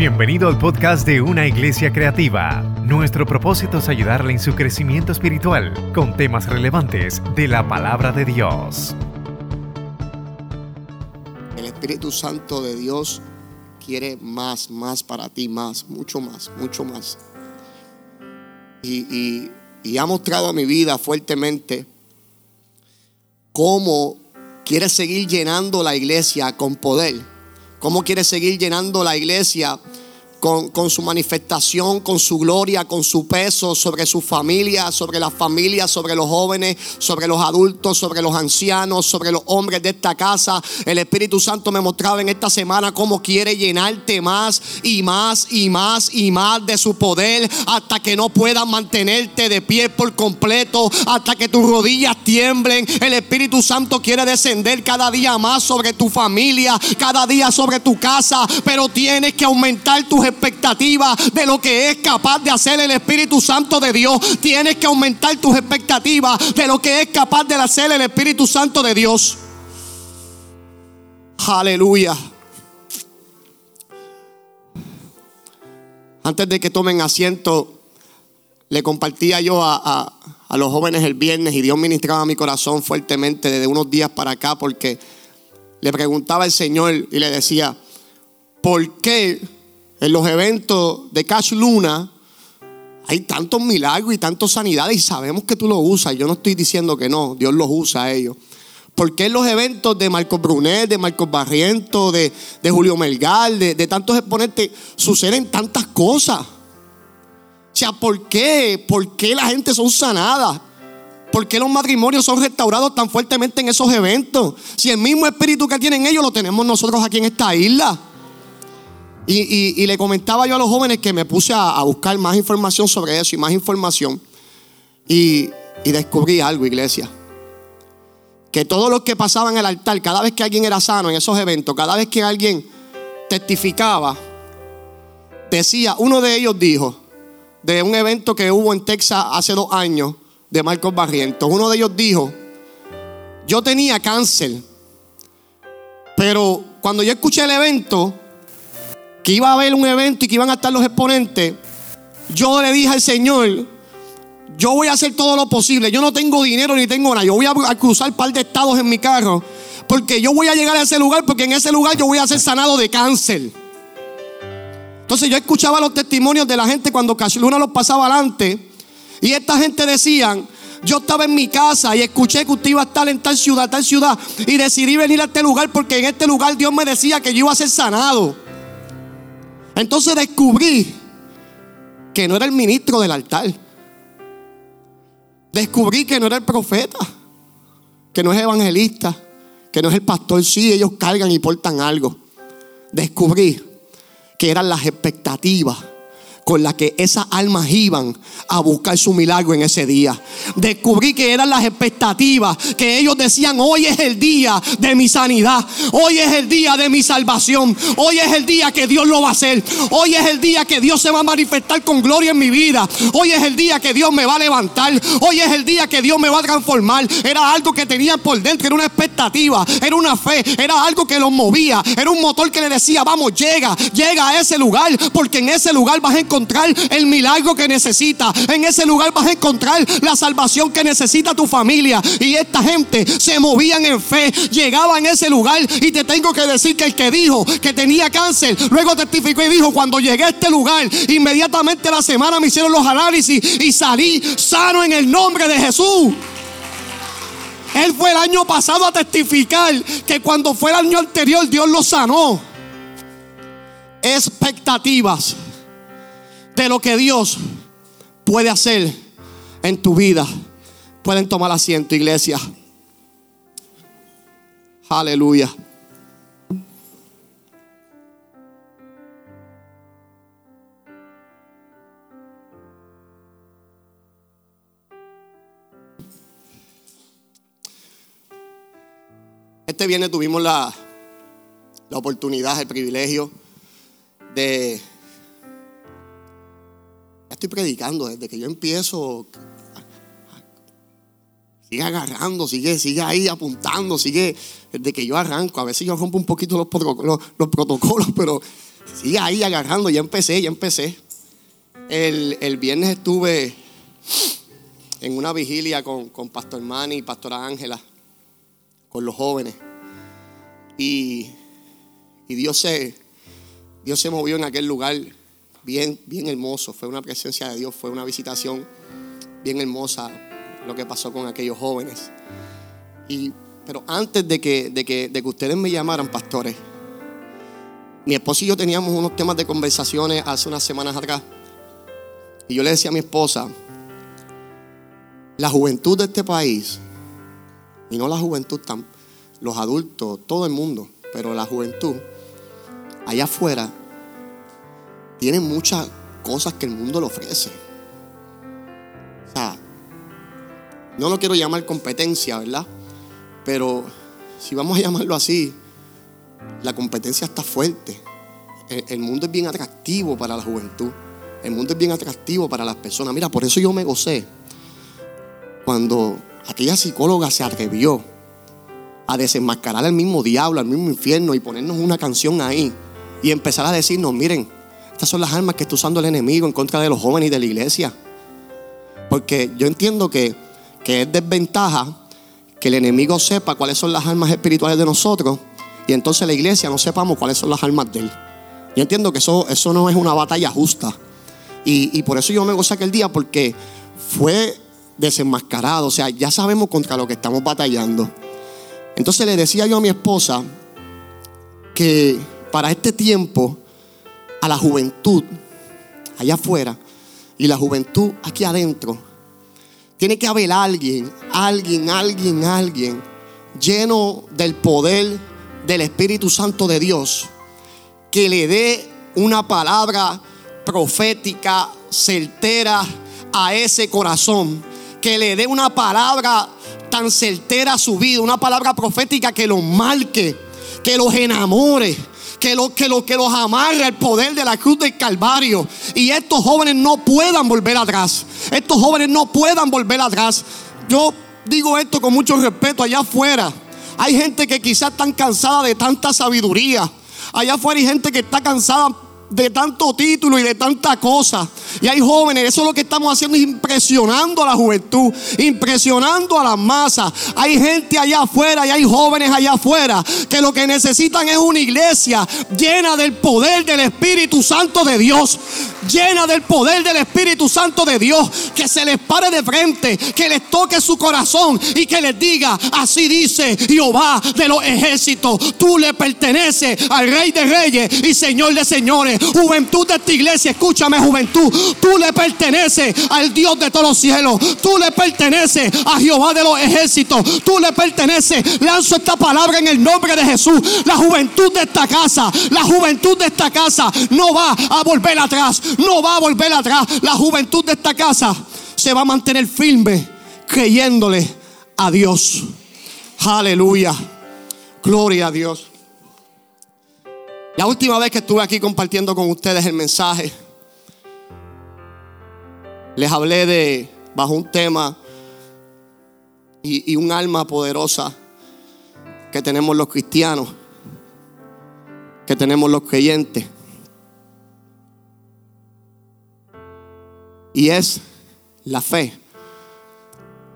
Bienvenido al podcast de Una Iglesia Creativa. Nuestro propósito es ayudarle en su crecimiento espiritual con temas relevantes de la palabra de Dios. El Espíritu Santo de Dios quiere más, más para ti, más, mucho más, mucho más. Y, ha mostrado a mi vida fuertemente cómo quiere seguir llenando la iglesia con poder, cómo quiere seguir llenando la iglesia con, su manifestación, con su gloria, con su peso sobre su familia, sobre la familia, sobre los jóvenes, sobre los adultos, sobre los ancianos, sobre los hombres de esta casa. El Espíritu Santo me mostraba en esta semana cómo quiere llenarte más y más y más y más de su poder hasta que no puedas mantenerte de pie por completo, hasta que tus rodillas tiemblen. El Espíritu Santo quiere descender cada día más sobre tu familia, cada día sobre tu casa, pero tienes que aumentar tus expectativas de lo que es capaz de hacer el Espíritu Santo de Dios. Tienes que aumentar tus expectativas de lo que es capaz de hacer el Espíritu Santo de Dios. Aleluya. Antes de que tomen asiento, le compartía yo a, a- los jóvenes el viernes y Dios ministraba mi corazón fuertemente desde unos días para acá porque le preguntaba al Señor y le decía, ¿por qué en los eventos de Cash Luna hay tantos milagros y tantas sanidades y sabemos que tú los usas? Yo no estoy diciendo que no, Dios los usa a ellos. ¿Por qué en los eventos de Marcos Brunet, de Marcos Barriento, de, de Julio Melgar, de, de tantos exponentes, suceden tantas cosas? O sea, ¿por qué? ¿Por qué la gente son sanadas? ¿Por qué los matrimonios son restaurados tan fuertemente en esos eventos? Si el mismo espíritu que tienen ellos lo tenemos nosotros aquí en esta isla. Y, y- y le comentaba yo a los jóvenes que me puse a, buscar más información sobre eso y más información. Y, y descubrí algo, iglesia. Que todos los que pasaban el altar, cada vez que alguien era sano en esos eventos, cada vez que alguien testificaba, decía, uno de ellos dijo, de un evento que hubo en Texas hace dos años, de Marcos Barrientos, uno de ellos dijo, yo tenía cáncer, pero cuando yo escuché el evento, que iba a haber un evento y que iban a estar los exponentes, yo le dije al Señor, yo voy a hacer todo lo posible. Yo no tengo dinero ni tengo nada. Yo voy a, cruzar un par de estados en mi carro. Porque yo voy a llegar a ese lugar. Porque en ese lugar yo voy a ser sanado de cáncer. Entonces yo escuchaba los testimonios de la gente cuando Luna los pasaba adelante. Y esta gente decían, yo estaba en mi casa y escuché que usted iba a estar en tal ciudad, tal ciudad. Y decidí venir a este lugar porque en este lugar Dios me decía que yo iba a ser sanado. Entonces descubrí que no era el ministro del altar. Descubrí que no era el profeta, que no es evangelista, que no es el pastor. Sí, ellos cargan y portan algo. Descubrí que eran las expectativas con las que esas almas iban a buscar su milagro en ese día. Descubrí que eran las expectativas que ellos decían, hoy es el día de mi sanidad, hoy es el día de mi salvación, hoy es el día que Dios lo va a hacer, hoy es el día que Dios se va a manifestar con gloria en mi vida, hoy es el día que Dios me va a levantar, hoy es el día que Dios me va a transformar. Era algo que tenían por dentro, era una expectativa, era una fe, era algo que los movía, era un motor que le decía, vamos, llega, llega a ese lugar, porque en ese lugar vas a encontrar el milagro que necesitas, en ese lugar vas a encontrar la salvación que necesita tu familia. Y esta gente se movían en fe, llegaban a ese lugar y te tengo que decir que el que dijo que tenía cáncer, luego testificó y dijo, cuando llegué a este lugar, inmediatamente la semana me hicieron los análisis y salí sano en el nombre de Jesús. Él fue el año pasado a testificar que cuando fue el año anterior Dios lo sanó. Expectativas lo que Dios puede hacer en tu vida. Pueden tomar asiento, iglesia. Aleluya. Este viernes tuvimos la, la oportunidad, el privilegio de... Estoy predicando desde que yo empiezo. Sigue agarrando, sigue, sigue ahí apuntando, sigue desde que yo arranco. A veces yo rompo un poquito los, los protocolos, pero Sigue ahí agarrando, ya empecé, ya empecé. El, el viernes estuve en una vigilia con, con Pastor Manny y Pastora Ángela, con los jóvenes. Y, y Dios, se, Dios se movió en aquel lugar bien, bien hermoso. Fue una presencia de Dios, fue una visitación bien hermosa lo que pasó con aquellos jóvenes. Y, pero antes de que, de, que, de que ustedes me llamaran, pastores, mi esposo y yo teníamos unos temas de conversaciones hace unas semanas atrás. Y yo le decía a mi esposa, la juventud de este país, y no la juventud tan, los adultos, todo el mundo, pero la juventud, allá afuera, tiene muchas cosas que el mundo le ofrece. O sea, no lo quiero llamar competencia, ¿verdad? Pero si vamos a llamarlo así, la competencia está fuerte. El, el mundo es bien atractivo para la juventud. El mundo es bien atractivo para las personas. Mira, por eso yo me gocé cuando aquella psicóloga se atrevió a desenmascarar al mismo diablo, al mismo infierno y ponernos una canción ahí y empezar a decirnos, miren, estas son las armas que está usando el enemigo en contra de los jóvenes y de la iglesia. Porque yo entiendo que, que es desventaja que el enemigo sepa cuáles son las armas espirituales de nosotros y entonces la iglesia no sepamos cuáles son las armas de él. Yo entiendo que eso, eso no es una batalla justa. Y, y por eso yo me gocé aquel día porque fue desenmascarado. O sea, ya sabemos contra lo que estamos batallando. Entonces le decía yo a mi esposa que para este tiempo, a la juventud allá afuera y la juventud aquí adentro, tiene que haber alguien, alguien, alguien, alguien lleno del poder del Espíritu Santo de Dios que le dé una palabra profética, certera a ese corazón que le dé una palabra tan certera a su vida, una palabra profética que los marque, que los enamore, que, lo, que, lo, que los amarre al poder de la cruz del Calvario. Y estos jóvenes no puedan volver atrás. Estos jóvenes no puedan volver atrás. Yo digo esto con mucho respeto allá afuera. Hay gente que quizás están cansada de tanta sabiduría. Allá afuera hay gente que está cansada de tanto título y de tanta cosa. Y hay jóvenes, eso es lo que estamos haciendo, es impresionando a la juventud, impresionando a las masas. Hay gente allá afuera y hay jóvenes allá afuera que lo que necesitan es una iglesia llena del poder del Espíritu Santo de Dios. Llena del poder del Espíritu Santo de Dios. Que se les pare de frente, que les toque su corazón y que les diga, así dice Jehová de los ejércitos. Tú le perteneces al Rey de Reyes y Señor de Señores. Juventud de esta iglesia, escúchame juventud. Tú le perteneces al Dios de todos los cielos. Tú le perteneces a Jehová de los ejércitos. Tú le perteneces. Lanzo esta palabra en el nombre de Jesús. La juventud de esta casa, la juventud de esta casa no va a volver atrás. No va a volver atrás. La juventud de esta casa se va a mantener firme creyéndole a Dios. Aleluya. Gloria a Dios. La última vez que estuve aquí compartiendo con ustedes el mensaje, les hablé de, bajo un tema y, un alma poderosa que tenemos los cristianos, que tenemos los creyentes. Y es la fe.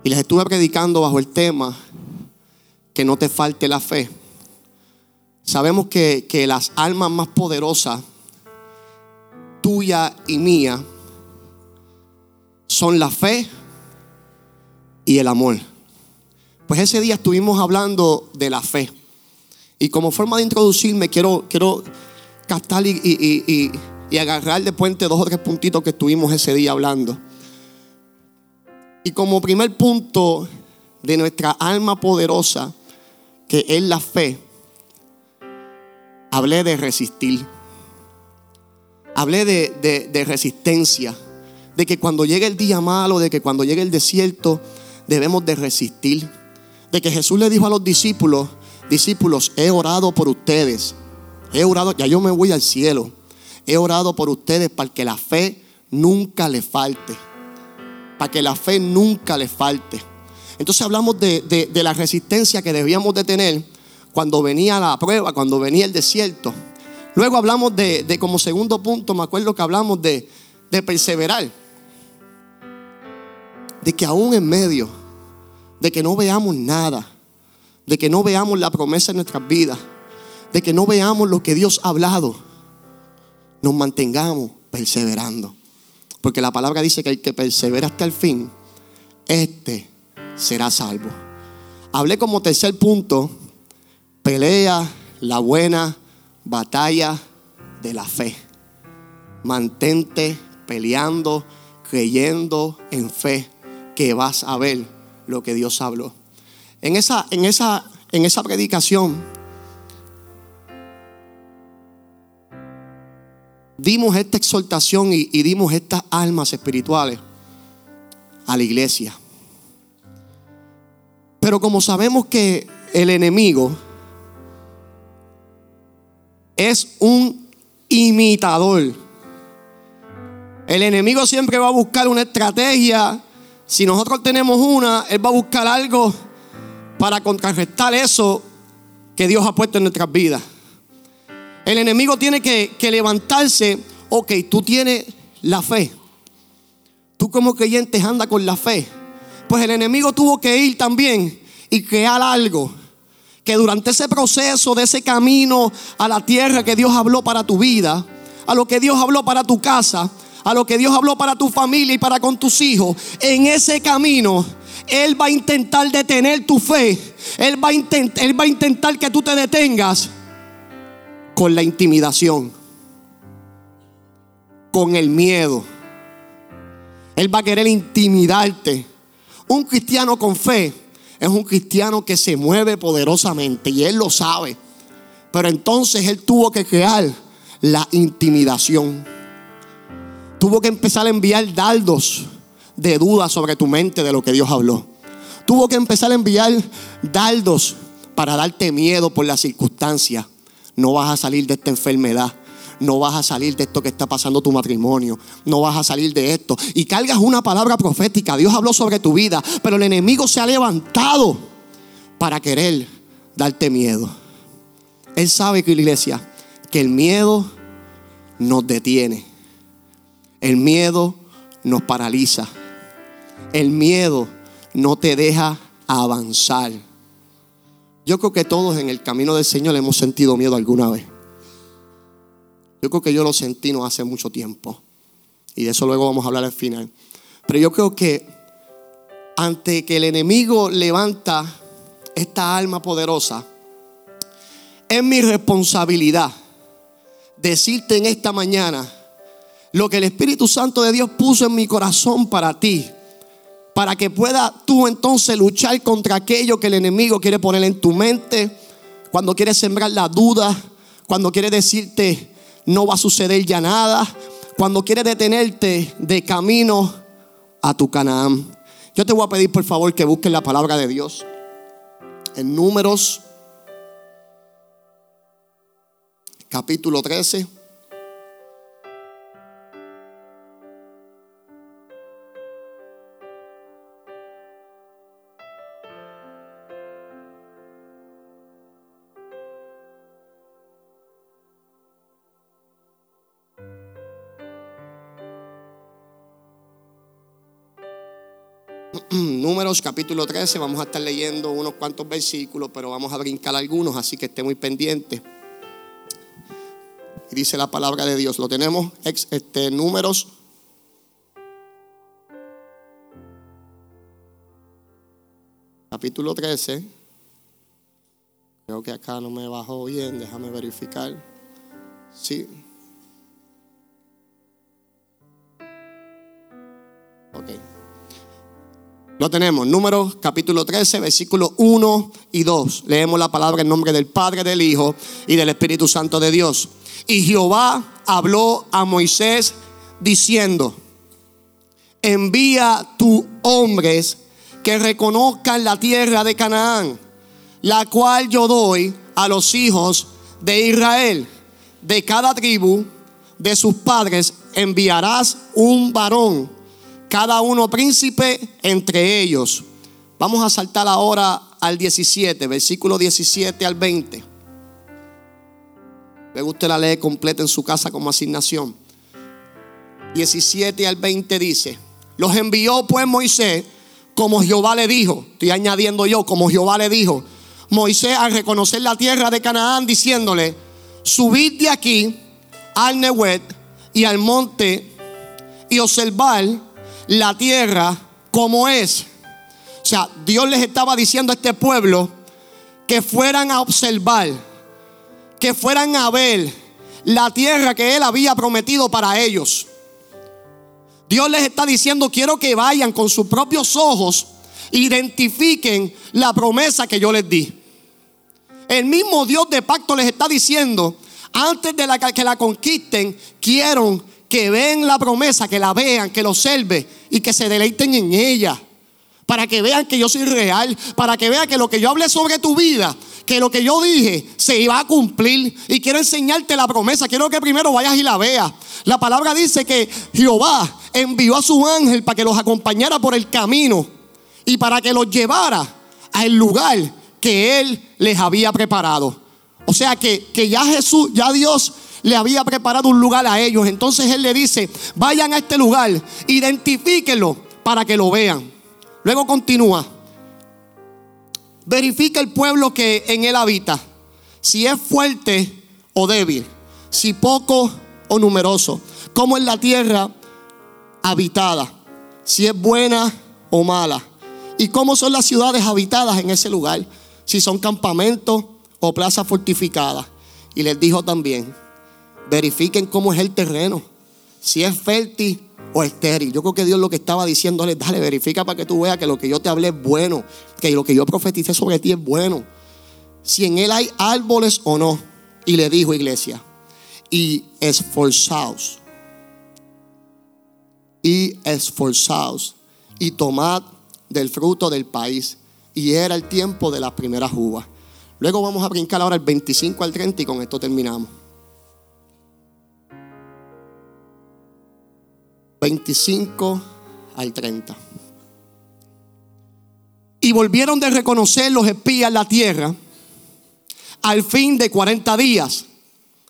Y les estuve predicando bajo el tema que no te falte la fe. Sabemos que, que las almas más poderosas, tuya y mía, son la fe y el amor. Pues ese día estuvimos hablando de la fe. Y como forma de introducirme, quiero, quiero captar y, y, y, y agarrar de puente dos o tres puntitos que estuvimos ese día hablando. Y como primer punto de nuestra alma poderosa, que es la fe, hablé de resistir. Hablé de, resistencia. De que cuando llegue el día malo, de que cuando llegue el desierto, debemos de resistir. De que Jesús le dijo a los discípulos, discípulos, he orado por ustedes. He orado, ya yo me voy al cielo. He orado por ustedes para que la fe nunca les falte. Para que la fe nunca les falte. Entonces hablamos de, de la resistencia que debíamos de tener cuando venía la prueba, cuando venía el desierto, Luego hablamos de, como segundo punto, me acuerdo que hablamos de, de perseverar. De que aún en medio de que no veamos nada, de que no veamos la promesa en nuestras vidas, de que no veamos lo que Dios ha hablado, nos mantengamos perseverando. Porque la palabra dice que el que persevera hasta el fin, este será salvo. Hablé como tercer punto, pelea la buena batalla de la fe. Mantente peleando, creyendo en fe que vas a ver lo que Dios habló. En esa, en esa, en esa predicación dimos esta exhortación y, y dimos estas almas espirituales a la iglesia. Pero como sabemos que el enemigo es un imitador. El enemigo siempre va a buscar una estrategia. Si nosotros tenemos una, él va a buscar algo para contrarrestar eso que Dios ha puesto en nuestras vidas. El enemigo tiene que, levantarse. Ok, tú tienes la fe. Tú como creyente anda con la fe. Pues el enemigo tuvo que ir también y crear algo que durante ese proceso de ese camino a la tierra que Dios habló para tu vida, a lo que Dios habló para tu casa, a lo que Dios habló para tu familia y para con tus hijos, en ese camino Él va a intentar detener tu fe. Él va a, intentar, que tú te detengas con la intimidación, con el miedo. Él va a querer intimidarte. Un cristiano con fe es un cristiano que se mueve poderosamente y él lo sabe. Pero entonces él tuvo que crear la intimidación. Tuvo que empezar a enviar dardos de dudas sobre tu mente de lo que Dios habló. Tuvo que empezar a enviar dardos para darte miedo por las circunstancias. No vas a salir de esta enfermedad no vas a salir de esto que está pasando tu matrimonio, no vas a salir de esto. Y cargas una palabra profética, Dios habló sobre tu vida, pero el enemigo se ha levantado para querer darte miedo. Él sabe que iglesia, que el miedo nos detiene. El miedo nos paraliza. El miedo no te deja avanzar. Yo creo que todos en el camino del Señor hemos sentido miedo alguna vez. Yo creo que yo lo sentí no hace mucho tiempo. Y de eso luego vamos a hablar al final. Pero yo creo que ante que el enemigo levanta esta alma poderosa, es mi responsabilidad decirte en esta mañana lo que el Espíritu Santo de Dios puso en mi corazón para ti. Para que pueda tú entonces luchar contra aquello que el enemigo quiere poner en tu mente. Cuando quiere sembrar la duda. Cuando quiere decirte, no va a suceder ya nada. Cuando quieres detenerte de camino a tu Canaán. Yo te voy a pedir por favor que busques la palabra de Dios en números capítulo 13. Capítulo 13, vamos a estar leyendo unos cuantos versículos, pero vamos a brincar algunos, así que esté muy pendiente. Dice la palabra de Dios, lo tenemos, este, números. Capítulo 13. Creo que acá no me bajó bien, déjame verificar. Sí. Ok. Lo tenemos, número capítulo 13, versículos 1 y 2. Leemos la palabra en nombre del Padre, del Hijo y del Espíritu Santo de Dios. Y Jehová habló a Moisés diciendo, envía tus hombres que reconozcan la tierra de Canaán, la cual yo doy a los hijos de Israel. De cada tribu de sus padres enviarás un varón cada uno príncipe entre ellos. Vamos a saltar ahora al 17, versículo 17 al 20. Luego usted la lee completa en su casa como asignación. 17 al 20 dice, los envió pues Moisés como Jehová le dijo. Estoy añadiendo yo, como Jehová le dijo. Moisés al reconocer la tierra de Canaán diciéndole, subid de aquí al Nehuet y al monte y observar la tierra como es. O sea, Dios les estaba diciendo a este pueblo que fueran a observar, que fueran a ver la tierra que Él había prometido para ellos. Dios les está diciendo, quiero que vayan con sus propios ojos, identifiquen la promesa que yo les di. El mismo Dios de pacto les está diciendo, antes de la, que la conquisten, quiero que vean la promesa, que la vean, que lo observen y que se deleiten en ella. Para que vean que yo soy real, para que vean que lo que yo hablé sobre tu vida, que lo que yo dije se iba a cumplir. Y quiero enseñarte la promesa, quiero que primero vayas y la veas. La palabra dice que Jehová envió a su ángel para que los acompañara por el camino y para que los llevara al lugar que él les había preparado. O sea que, que ya Jesús, ya Dios le había preparado un lugar a ellos. Entonces Él le dice, vayan a este lugar, identifíquenlo para que lo vean. Luego continúa. Verifica el pueblo que en él habita. Si es fuerte o débil. Si poco o numeroso. Como en la tierra habitada. Si es buena o mala. Y cómo son las ciudades habitadas en ese lugar. Si son campamentos o plazas fortificadas. Y les dijo también, verifiquen cómo es el terreno. Si es fértil o estéril. Yo creo que Dios lo que estaba diciéndole, dale, verifica para que tú veas que lo que yo te hablé es bueno, que lo que yo profeticé sobre ti es bueno. Si en él hay árboles o no. Y le dijo, iglesia, y esforzaos. Y esforzaos. Y tomad del fruto del país. Y era el tiempo de las primeras uvas. Luego vamos a brincar ahora el 25 al 30 y con esto terminamos. 25 al 30. Y volvieron de reconocer los espías la tierra al fin de 40 días.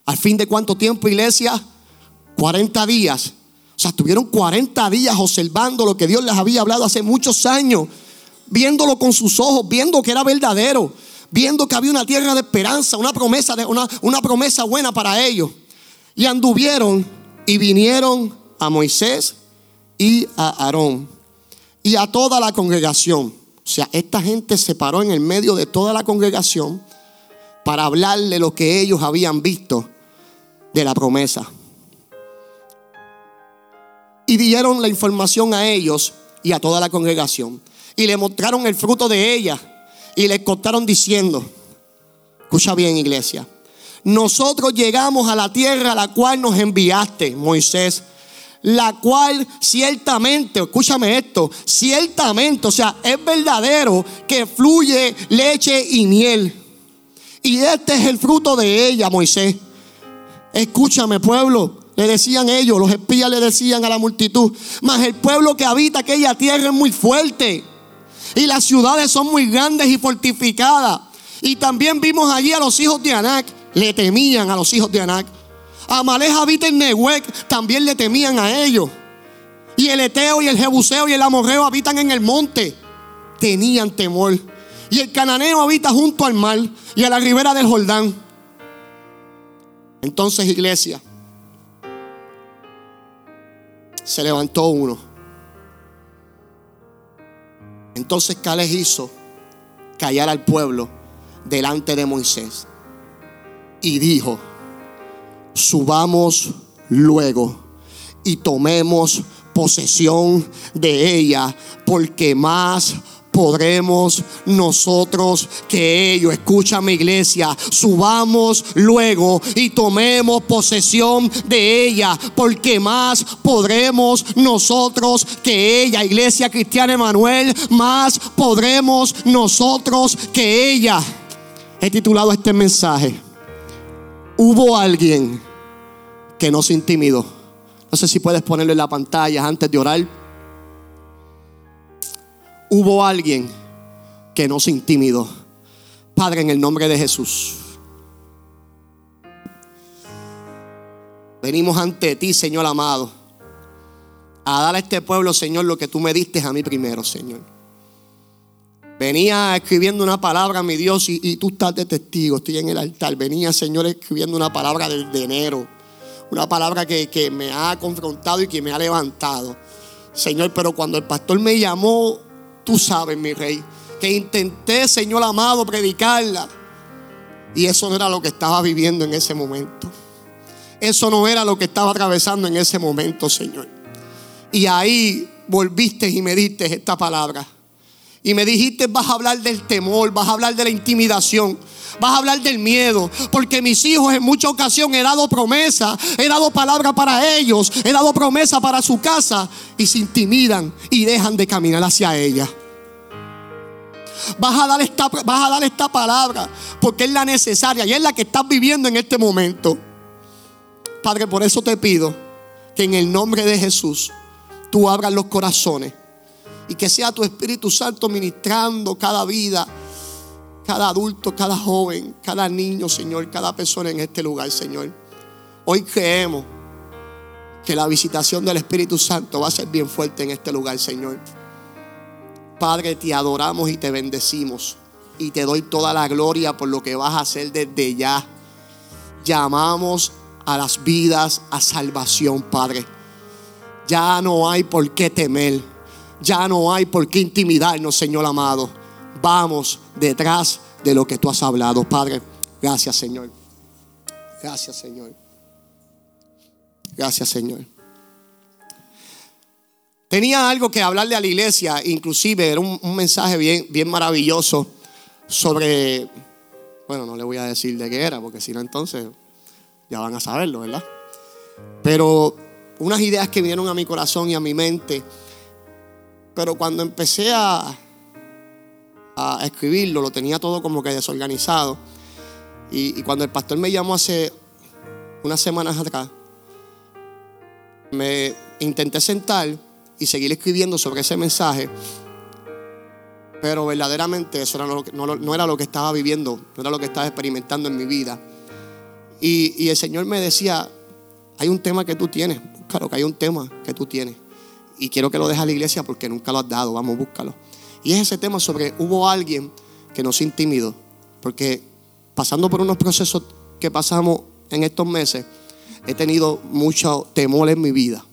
¿Al fin de cuánto tiempo, iglesia? 40 días. O sea, estuvieron 40 días observando lo que Dios les había hablado hace muchos años, viéndolo con sus ojos, viendo que era verdadero, viendo que había una tierra de esperanza, una promesa, de, una, una promesa buena para ellos. Y anduvieron y vinieron a Moisés y a Aarón y a toda la congregación. O sea, esta gente se paró en el medio de toda la congregación para hablarle lo que ellos habían visto de la promesa. Y dieron la información a ellos y a toda la congregación. Y le mostraron el fruto de ella. Y les contaron diciendo, escucha bien iglesia, nosotros llegamos a la tierra a la cual nos enviaste, Moisés la cual ciertamente, escúchame esto, ciertamente, o sea, es verdadero que fluye leche y miel. Y este es el fruto de ella, Moisés. Escúchame, pueblo. Le decían ellos, los espías le decían a la multitud, mas el pueblo que habita aquella tierra es muy fuerte. Y las ciudades son muy grandes y fortificadas. Y también vimos allí a los hijos de Anac. Le temían a los hijos de Anac. Amalek habita en Nehuec, también le temían a ellos. Y el Eteo y el Jebuseo y el Amorreo habitan en el monte. Tenían temor. Y el Cananeo habita junto al mar y a la ribera del Jordán. Entonces, iglesia, se levantó uno. Entonces Caleb hizo callar al pueblo delante de Moisés y dijo, subamos luego y tomemos posesión de ella, porque más podremos nosotros que ellos. Escúchame iglesia, subamos luego y tomemos posesión de ella, porque más podremos nosotros que ella. Iglesia Cristiana Emanuel, más podremos nosotros que ella. He titulado este mensaje hubo alguien que no se intimidó. No sé si puedes ponerlo en la pantalla antes de orar. Hubo alguien que no se intimidó. Padre, en el nombre de Jesús. venimos ante ti, Señor amado, a dar a este pueblo, Señor, lo que tú me diste a mí primero, Señor. Venía escribiendo una palabra, mi Dios, y, tú estás de testigo, estoy en el altar. Venía, Señor, escribiendo una palabra de enero, una palabra que, que me ha confrontado y que me ha levantado. Señor, pero cuando el pastor me llamó, tú sabes, mi rey, que intenté, Señor amado, predicarla. Y eso no era lo que estaba viviendo en ese momento. Eso no era lo que estaba atravesando en ese momento, Señor. Y ahí volviste y me diste esta palabra. Y me dijiste, vas a hablar del temor, vas a hablar de la intimidación, vas a hablar del miedo. Porque mis hijos en muchas ocasiones he dado promesa, he dado palabra para ellos, he dado promesa para su casa y se intimidan y dejan de caminar hacia ella. Vas a, dar esta, vas a dar esta palabra porque es la necesaria y es la que estás viviendo en este momento. Padre, por eso te pido que en el nombre de Jesús tú abras los corazones y que sea tu Espíritu Santo ministrando cada vida, cada adulto, cada joven, cada niño, Señor, cada persona en este lugar, Señor. Hoy creemos que la visitación del Espíritu Santo va a ser bien fuerte en este lugar, Señor. Padre, te adoramos y te bendecimos. Y te doy toda la gloria por lo que vas a hacer desde ya. Llamamos a las vidas a salvación, Padre. Ya no hay por qué temer. Ya no hay por qué intimidarnos, Señor amado. Vamos detrás de lo que tú has hablado, Padre. Gracias, Señor. Gracias, Señor. Gracias, Señor. Tenía algo que hablarle a la iglesia, inclusive era un, mensaje bien, bien maravilloso sobre, bueno, no le voy a decir de qué era, porque si no entonces ya van a saberlo, ¿verdad? Pero unas ideas que vinieron a mi corazón y a mi mente, pero cuando empecé a, a escribirlo, lo tenía todo como que desorganizado. Y, y cuando el pastor me llamó hace unas semanas atrás, me intenté sentar y seguir escribiendo sobre ese mensaje. Pero verdaderamente eso no, era lo que estaba viviendo, no era lo que estaba experimentando en mi vida. Y, el Señor me decía, hay un tema que tú tienes, claro que hay un tema que tú tienes. Y quiero que lo dejes a la iglesia porque nunca lo has dado, vamos, búscalo. Y es ese tema sobre, hubo alguien que nos intimidó, porque pasando por unos procesos que pasamos en estos meses, he tenido mucho temor en mi vida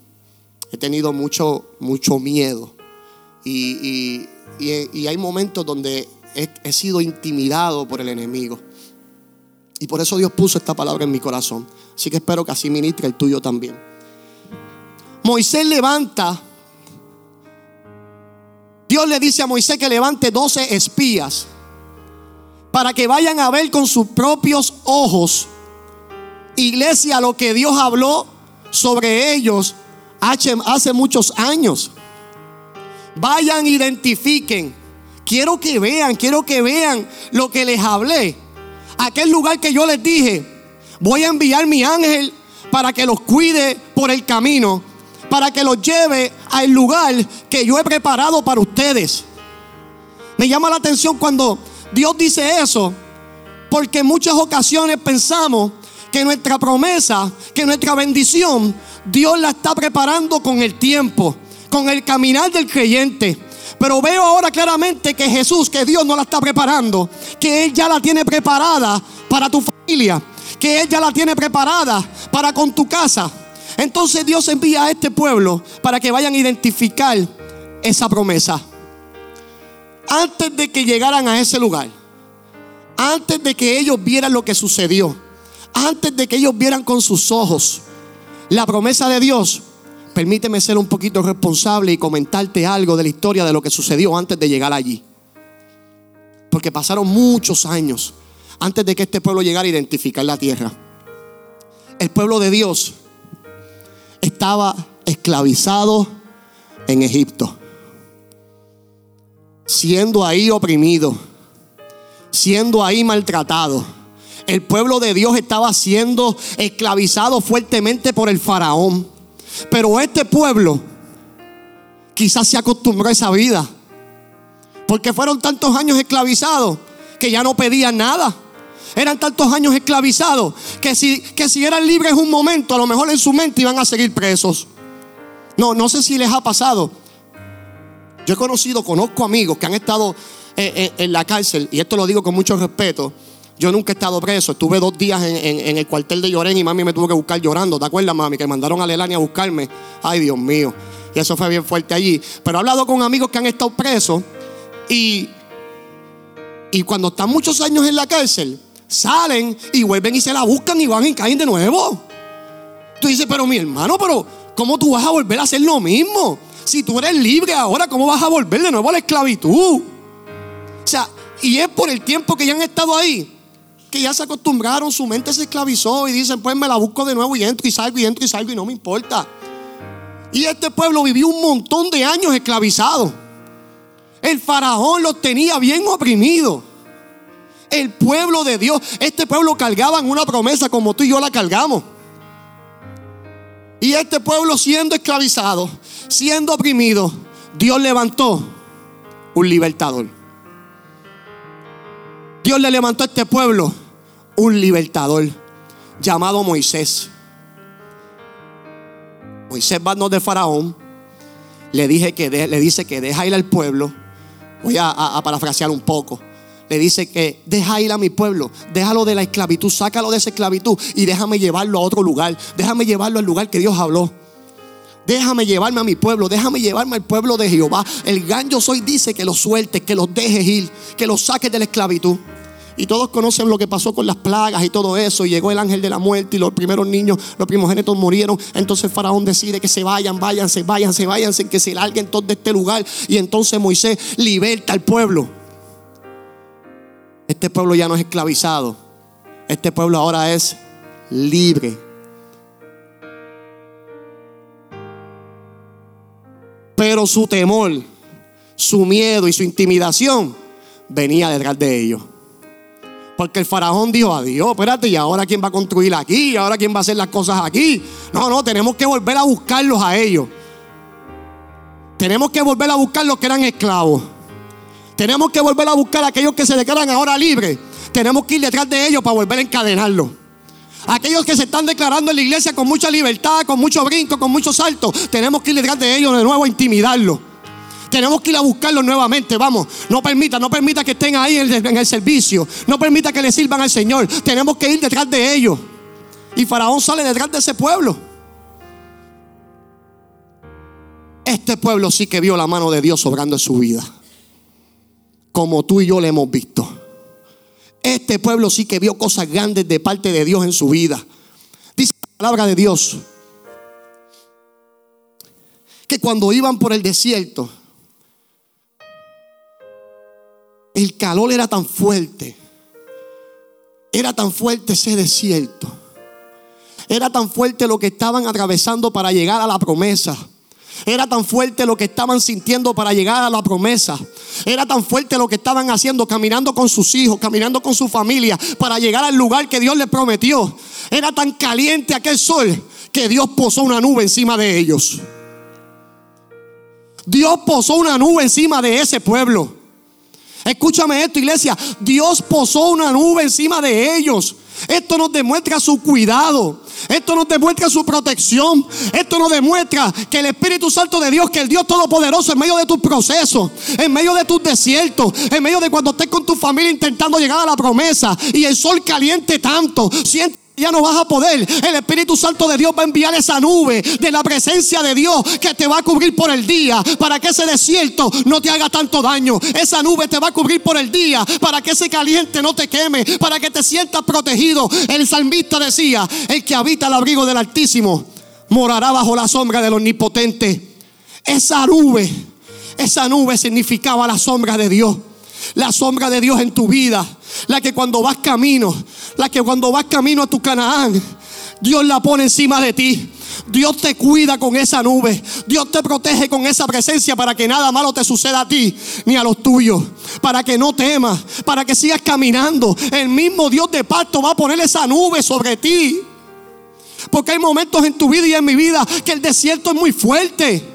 he tenido mucho, mucho miedo. Y, hay momentos donde he, sido intimidado por el enemigo. Y por eso Dios puso esta palabra en mi corazón. Así que espero que así ministre el tuyo también. Moisés levanta. Dios le dice a Moisés que levante 12 espías para que vayan a ver con sus propios ojos, iglesia, lo que Dios habló sobre ellos hace muchos años. Vayan, identifiquen. Quiero que vean, quiero que vean lo que les hablé. Aquel lugar que yo les dije, voy a enviar mi ángel para que los cuide por el camino, para que los lleve al lugar que yo he preparado para ustedes. Me llama la atención cuando Dios dice eso, porque en muchas ocasiones pensamos que nuestra promesa, que nuestra bendición Dios la está preparando con el tiempo, con el caminar del creyente. Pero veo ahora claramente que Jesús, que Dios no la está preparando, que Él ya la tiene preparada para tu familia, que Él ya la tiene preparada para con tu casa. Entonces Dios envía a este pueblo para que vayan a identificar esa promesa. Antes de que llegaran a ese lugar, antes de que ellos vieran lo que sucedió, antes de que ellos vieran con sus ojos la promesa de Dios, permíteme ser un poquito responsable y comentarte algo de la historia de lo que sucedió antes de llegar allí. Porque pasaron muchos años antes de que este pueblo llegara a identificar la tierra. El pueblo de Dios estaba esclavizado en Egipto, siendo ahí oprimido, siendo ahí maltratado el pueblo de Dios estaba siendo esclavizado fuertemente por el faraón. Pero este pueblo quizás se acostumbró a esa vida. Porque fueron tantos años esclavizados que ya no pedían nada. Eran tantos años esclavizados que si, que si eran libres un momento, a lo mejor en su mente iban a seguir presos. No, no sé si les ha pasado. Yo he conocido, conozco amigos que han estado eh, eh, en la cárcel, y esto lo digo con mucho respeto. Yo nunca he estado preso. Estuve dos días en, el cuartel de Llorén y mami me tuvo que buscar llorando. ¿Te acuerdas, mami? Que mandaron a Lelania a buscarme. Ay, Dios mío. Y eso fue bien fuerte allí. Pero he hablado con amigos que han estado presos y, y cuando están muchos años en la cárcel, salen y vuelven y se la buscan y van y caen de nuevo. Tú dices, pero mi hermano, pero ¿cómo tú vas a volver a hacer lo mismo? Si tú eres libre ahora, ¿cómo vas a volver de nuevo a la esclavitud? O sea, y es por el tiempo que ya han estado ahí, que ya se acostumbraron, su mente se esclavizó y dicen, pues me la busco de nuevo y entro y salgo y entro y salgo y no me importa. Y este pueblo vivió un montón de años esclavizado. El faraón los tenía bien oprimidos. El pueblo de Dios, este pueblo cargaba en una promesa como tú y yo la cargamos. Y este pueblo siendo esclavizado, siendo oprimido, Dios levantó un libertador. Dios le levantó a este pueblo un libertador llamado Moisés. Moisés va de Faraón. Le, que le dice que deja ir al pueblo. Voy a, a parafrasear un poco. Le dice que deja ir a mi pueblo, déjalo de la esclavitud, sácalo de esa esclavitud y déjame llevarlo a otro lugar. Déjame llevarlo al lugar que Dios habló. Déjame llevarme a mi pueblo, déjame llevarme al pueblo de Jehová. El gran yo soy dice que los sueltes, que los dejes ir, que los saques de la esclavitud. Y todos conocen lo que pasó con las plagas y todo eso. Y llegó el ángel de la muerte y los primeros niños, los primogénitos murieron. Entonces Faraón decide que se vayan, váyanse, váyanse, váyanse, que se larguen todos de este lugar. Y entonces Moisés liberta al pueblo. Este pueblo ya no es esclavizado. Este pueblo ahora es libre. Pero su temor, su miedo y su intimidación venía detrás de ellos. Porque el faraón dijo, adiós, espérate, ¿y ahora quién va a construir aquí? ¿Y ahora quién va a hacer las cosas aquí? No, no, tenemos que volver a buscarlos a ellos. Tenemos que volver a buscar los que eran esclavos. Tenemos que volver a buscar a aquellos que se declaran ahora libres. Tenemos que ir detrás de ellos para volver a encadenarlos. Aquellos que se están declarando en la iglesia con mucha libertad, con mucho brinco, con mucho salto, tenemos que ir detrás de ellos de nuevo a intimidarlos. Tenemos que ir a buscarlos nuevamente. Vamos, no permita, no permita que estén ahí en el, servicio. No permita que le sirvan al Señor. Tenemos que ir detrás de ellos. Y Faraón sale detrás de ese pueblo. Este pueblo sí que vio la mano de Dios sobrando en su vida. Como tú y yo le hemos visto. Este pueblo sí que vio cosas grandes de parte de Dios en su vida. Dice la palabra de Dios que cuando iban por el desierto, el calor era tan fuerte. Era tan fuerte ese desierto. Era tan fuerte lo que estaban atravesando para llegar a la promesa. Era tan fuerte lo que estaban sintiendo para llegar a la promesa. Era tan fuerte lo que estaban haciendo, caminando con sus hijos, caminando con su familia, para llegar al lugar que Dios les prometió. Era tan caliente aquel sol que Dios posó una nube encima de ellos. Dios posó una nube encima de ese pueblo. Escúchame esto, iglesia. Dios posó una nube encima de ellos. Esto nos demuestra su cuidado. Esto nos demuestra su protección. Esto nos demuestra que el Espíritu Santo de Dios, que el Dios Todopoderoso en medio de tus procesos, en medio de tus desiertos, en medio de cuando estés con tu familia intentando llegar a la promesa y el sol caliente tanto, siente ya no vas a poder. El Espíritu Santo de Dios va a enviar esa nube de la presencia de Dios que te va a cubrir por el día para que ese desierto no te haga tanto daño. Esa nube te va a cubrir por el día para que ese caliente no te queme, para que te sientas protegido. El salmista decía, el que habita el abrigo del Altísimo morará bajo la sombra del Omnipotente. Esa nube, esa nube significaba la sombra de Dios. La sombra de Dios en tu vida. La que cuando vas camino, la que cuando vas camino a tu Canaán, Dios la pone encima de ti. Dios te cuida con esa nube. Dios te protege con esa presencia para que nada malo te suceda a ti ni a los tuyos. Para que no temas, para que sigas caminando. El mismo Dios de pacto va a poner esa nube sobre ti. Porque hay momentos en tu vida y en mi vida que el desierto es muy fuerte.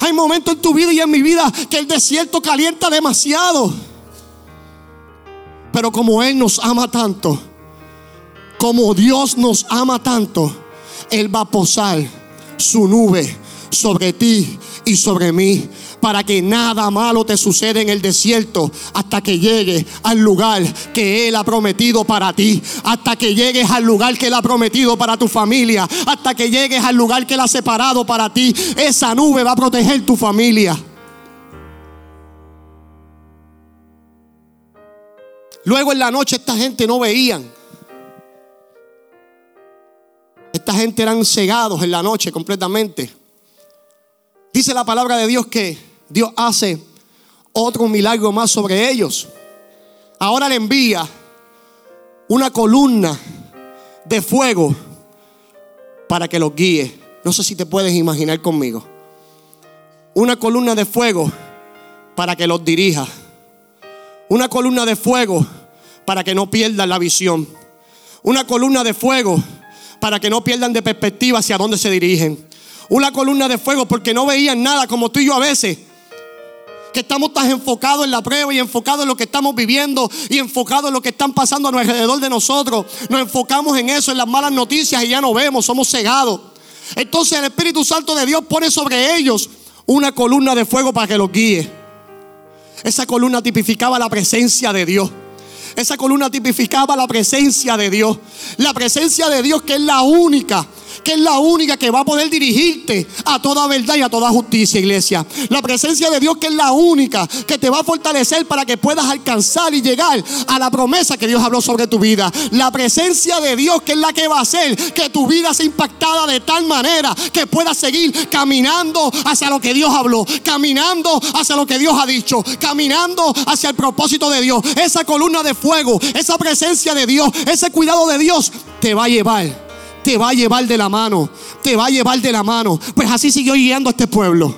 Hay momentos en tu vida y en mi vida que el desierto calienta demasiado. Pero como Él nos ama tanto, como Dios nos ama tanto, Él va a posar su nube sobre ti y sobre mí para que nada malo te suceda en el desierto hasta que llegues al lugar que Él ha prometido para ti, hasta que llegues al lugar que Él ha prometido para tu familia, hasta que llegues al lugar que Él ha separado para ti. Esa nube va a proteger tu familia. Luego en la noche esta gente no veían. Esta gente eran cegados en la noche completamente. Dice la palabra de Dios que Dios hace otro milagro más sobre ellos. Ahora le envía una columna de fuego para que los guíe. No sé si te puedes imaginar conmigo. Una columna de fuego para que los dirija una columna de fuego para que no pierdan la visión. Una columna de fuego para que no pierdan de perspectiva hacia dónde se dirigen. Una columna de fuego porque no veían nada como tú y yo a veces. Que estamos tan enfocados en la prueba y enfocados en lo que estamos viviendo y enfocados en lo que están pasando a nuestro alrededor de nosotros. Nos enfocamos en eso, en las malas noticias y ya no vemos, somos cegados. Entonces el Espíritu Santo de Dios pone sobre ellos una columna de fuego para que los guíe. Esa columna tipificaba la presencia de Dios. Esa columna tipificaba la presencia de Dios. La presencia de Dios que es la única que es la única que va a poder dirigirte a toda verdad y a toda justicia, iglesia. La presencia de Dios que es la única que te va a fortalecer para que puedas alcanzar y llegar a la promesa que Dios habló sobre tu vida. La presencia de Dios que es la que va a hacer que tu vida sea impactada de tal manera que puedas seguir caminando hacia lo que Dios habló, caminando hacia lo que Dios ha dicho, caminando hacia el propósito de Dios. Esa columna de fuego, esa presencia de Dios, ese cuidado de Dios te va a llevar te va a llevar de la mano, te va a llevar de la mano. Pues así siguió guiando a este pueblo.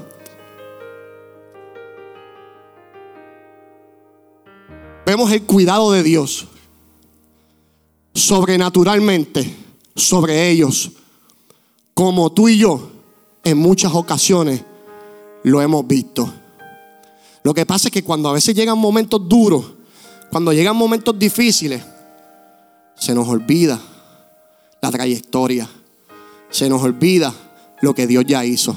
Vemos el cuidado de Dios sobrenaturalmente sobre ellos, como tú y yo en muchas ocasiones lo hemos visto. Lo que pasa es que cuando a veces llegan momentos duros, cuando llegan momentos difíciles, se nos olvida la trayectoria. Se nos olvida lo que Dios ya hizo.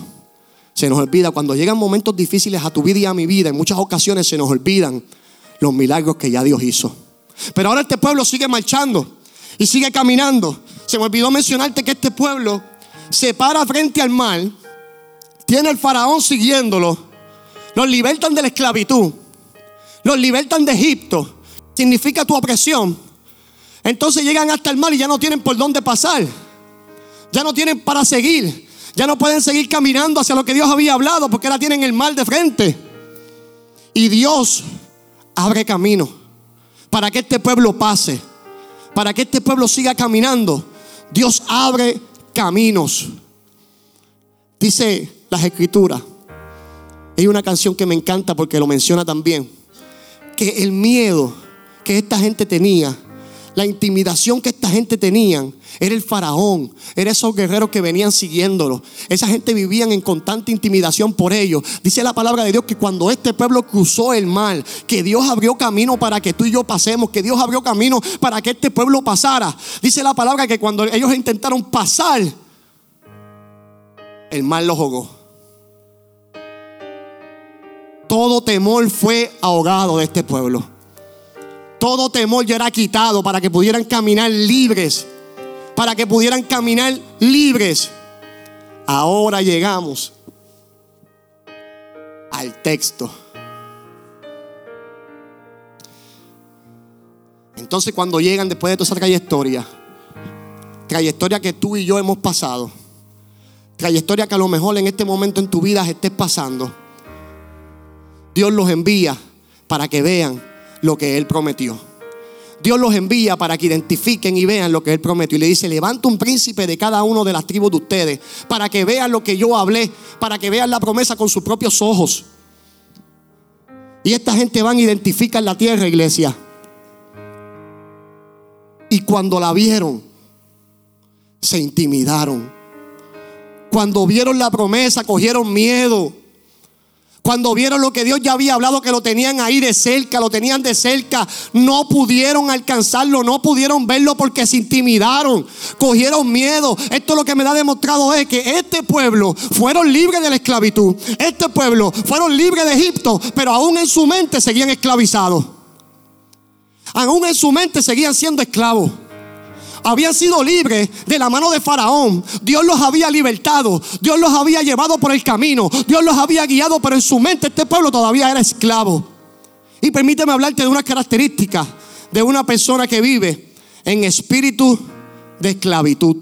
Se nos olvida cuando llegan momentos difíciles a tu vida y a mi vida, en muchas ocasiones se nos olvidan los milagros que ya Dios hizo. Pero ahora este pueblo sigue marchando y sigue caminando. Se me olvidó mencionarte que este pueblo se para frente al mar, tiene al faraón siguiéndolo, los libertan de la esclavitud, los libertan de Egipto, significa tu opresión entonces llegan hasta el mar y ya no tienen por dónde pasar. Ya no tienen para seguir. Ya no pueden seguir caminando hacia lo que Dios había hablado porque ahora tienen el mar de frente. Y Dios abre camino para que este pueblo pase. Para que este pueblo siga caminando. Dios abre caminos. Dice las escrituras. Hay una canción que me encanta porque lo menciona también. Que el miedo que esta gente tenía la intimidación que esta gente tenían era el faraón, era esos guerreros que venían siguiéndolo. Esa gente vivían en constante intimidación por ellos. Dice la palabra de Dios que cuando este pueblo cruzó el mar, que Dios abrió camino para que tú y yo pasemos, que Dios abrió camino para que este pueblo pasara. Dice la palabra que cuando ellos intentaron pasar, el mar los ahogó. Todo temor fue ahogado de este pueblo. Todo temor ya era quitado para que pudieran caminar libres. Para que pudieran caminar libres. Ahora llegamos al texto. Entonces cuando llegan después de toda esa trayectoria, trayectoria que tú y yo hemos pasado, trayectoria que a lo mejor en este momento en tu vida estés pasando, Dios los envía para que vean lo que Él prometió. Dios los envía para que identifiquen y vean lo que Él prometió. Y le dice, levanta un príncipe de cada uno de las tribus de ustedes, para que vean lo que yo hablé, para que vean la promesa con sus propios ojos. Y esta gente van a identificar la tierra, iglesia. Y cuando la vieron, se intimidaron. Cuando vieron la promesa, cogieron miedo. Cuando vieron lo que Dios ya había hablado, que lo tenían ahí de cerca, lo tenían de cerca, no pudieron alcanzarlo, no pudieron verlo porque se intimidaron, cogieron miedo. Esto lo que me da demostrado es que este pueblo fueron libres de la esclavitud. Este pueblo fueron libres de Egipto, pero aún en su mente seguían esclavizados. Aún en su mente seguían siendo esclavos habían sido libres de la mano de Faraón. Dios los había libertado. Dios los había llevado por el camino. Dios los había guiado, pero en su mente este pueblo todavía era esclavo. Y permíteme hablarte de una característica de una persona que vive en espíritu de esclavitud.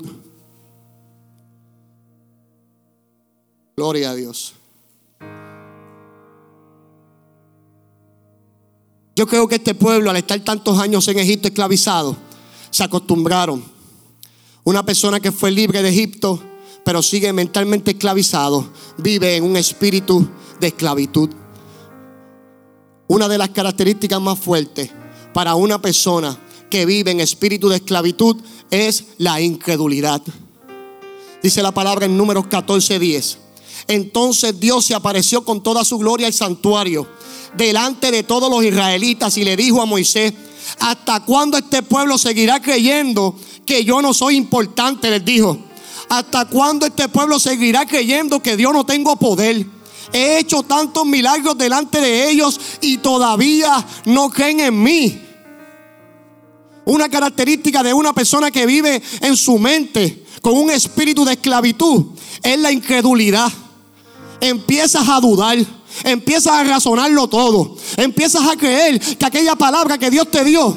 Gloria a Dios. Yo creo que este pueblo, al estar tantos años en Egipto esclavizado, se acostumbraron. Una persona que fue libre de Egipto, pero sigue mentalmente esclavizado, vive en un espíritu de esclavitud. Una de las características más fuertes para una persona que vive en espíritu de esclavitud es la incredulidad. Dice la palabra en números 14:10. Entonces Dios se apareció con toda su gloria al santuario delante de todos los israelitas y le dijo a Moisés, ¿Hasta cuándo este pueblo seguirá creyendo que yo no soy importante? Les dijo. ¿Hasta cuándo este pueblo seguirá creyendo que Dios no tengo poder? He hecho tantos milagros delante de ellos y todavía no creen en mí. Una característica de una persona que vive en su mente con un espíritu de esclavitud es la incredulidad. Empiezas a dudar empiezas a razonarlo todo. Empiezas a creer que aquella palabra que Dios te dio,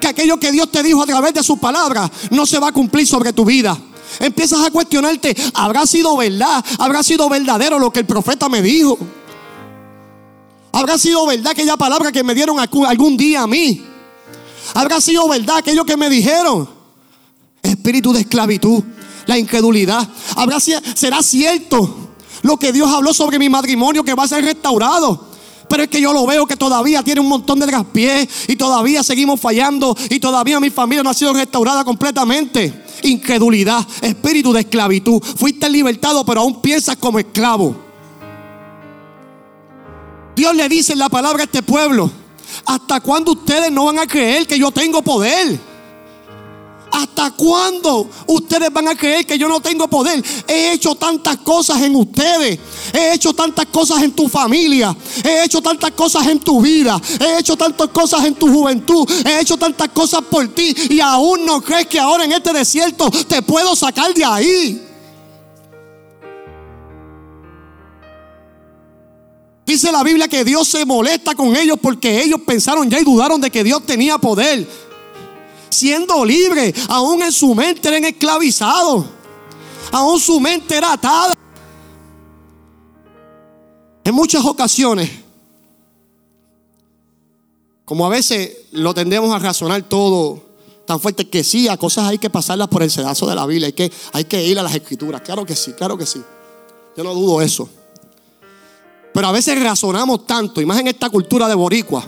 que aquello que Dios te dijo a través de su palabra, no se va a cumplir sobre tu vida. Empiezas a cuestionarte, ¿habrá sido verdad? ¿Habrá sido verdadero lo que el profeta me dijo? ¿Habrá sido verdad aquella palabra que me dieron algún día a mí? ¿Habrá sido verdad aquello que me dijeron? Espíritu de esclavitud, la incredulidad. ¿Habrá, ¿Será cierto lo que Dios habló sobre mi matrimonio que va a ser restaurado. Pero es que yo lo veo que todavía tiene un montón de traspiés y todavía seguimos fallando y todavía mi familia no ha sido restaurada completamente. Incredulidad, espíritu de esclavitud. Fuiste libertado, pero aún piensas como esclavo. Dios le dice en la palabra a este pueblo: ¿Hasta cuándo ustedes no van a creer que yo tengo poder? ¿Hasta cuándo ustedes van a creer que yo no tengo poder? He hecho tantas cosas en ustedes. He hecho tantas cosas en tu familia. He hecho tantas cosas en tu vida. He hecho tantas cosas en tu juventud. He hecho tantas cosas por ti. Y aún no crees que ahora en este desierto te puedo sacar de ahí. Dice la Biblia que Dios se molesta con ellos porque ellos pensaron ya y dudaron de que Dios tenía poder siendo libre, aún en su mente eran esclavizados, aún su mente era atada. En muchas ocasiones, como a veces lo tendemos a razonar todo tan fuerte que sí, a cosas hay que pasarlas por el sedazo de la Biblia, hay que, hay que ir a las escrituras, claro que sí, claro que sí. Yo no dudo eso. Pero a veces razonamos tanto, y más en esta cultura de boricua,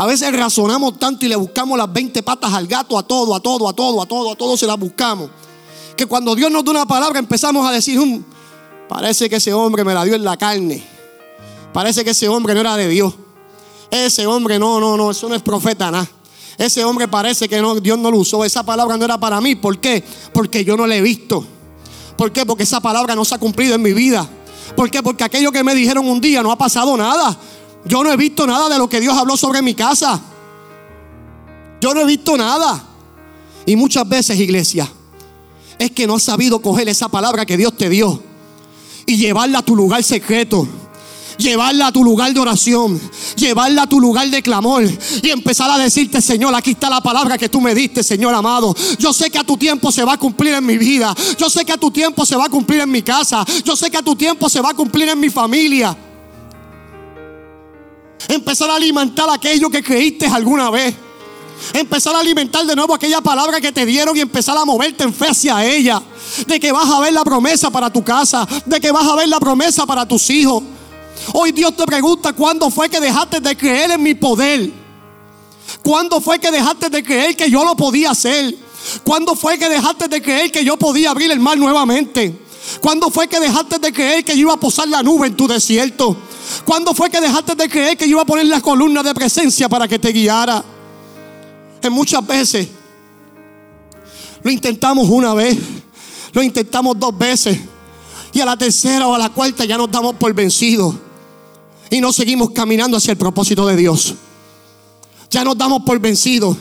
a veces razonamos tanto y le buscamos las 20 patas al gato, a todo, a todo, a todo, a todo, a todo se las buscamos. Que cuando Dios nos da una palabra empezamos a decir, um, parece que ese hombre me la dio en la carne. Parece que ese hombre no era de Dios. Ese hombre no, no, no, eso no es profeta nada. Ese hombre parece que no, Dios no lo usó. Esa palabra no era para mí. ¿Por qué? Porque yo no la he visto. ¿Por qué? Porque esa palabra no se ha cumplido en mi vida. ¿Por qué? Porque aquello que me dijeron un día no ha pasado nada. Yo no he visto nada de lo que Dios habló sobre mi casa. Yo no he visto nada. Y muchas veces, iglesia, es que no has sabido coger esa palabra que Dios te dio y llevarla a tu lugar secreto. Llevarla a tu lugar de oración, llevarla a tu lugar de clamor y empezar a decirte, Señor, aquí está la palabra que tú me diste, Señor amado. Yo sé que a tu tiempo se va a cumplir en mi vida. Yo sé que a tu tiempo se va a cumplir en mi casa. Yo sé que a tu tiempo se va a cumplir en mi familia. Empezar a alimentar aquello que creíste alguna vez. Empezar a alimentar de nuevo aquella palabra que te dieron y empezar a moverte en fe hacia ella. De que vas a ver la promesa para tu casa. De que vas a ver la promesa para tus hijos. Hoy Dios te pregunta cuándo fue que dejaste de creer en mi poder. ¿Cuándo fue que dejaste de creer que yo lo podía hacer? ¿Cuándo fue que dejaste de creer que yo podía abrir el mar nuevamente? ¿Cuándo fue que dejaste de creer que yo iba a posar la nube en tu desierto? ¿Cuándo fue que dejaste de creer que yo iba a poner la columna de presencia para que te guiara? En muchas veces. Lo intentamos una vez, lo intentamos dos veces. Y a la tercera o a la cuarta ya nos damos por vencidos. Y no seguimos caminando hacia el propósito de Dios. Ya nos damos por vencidos,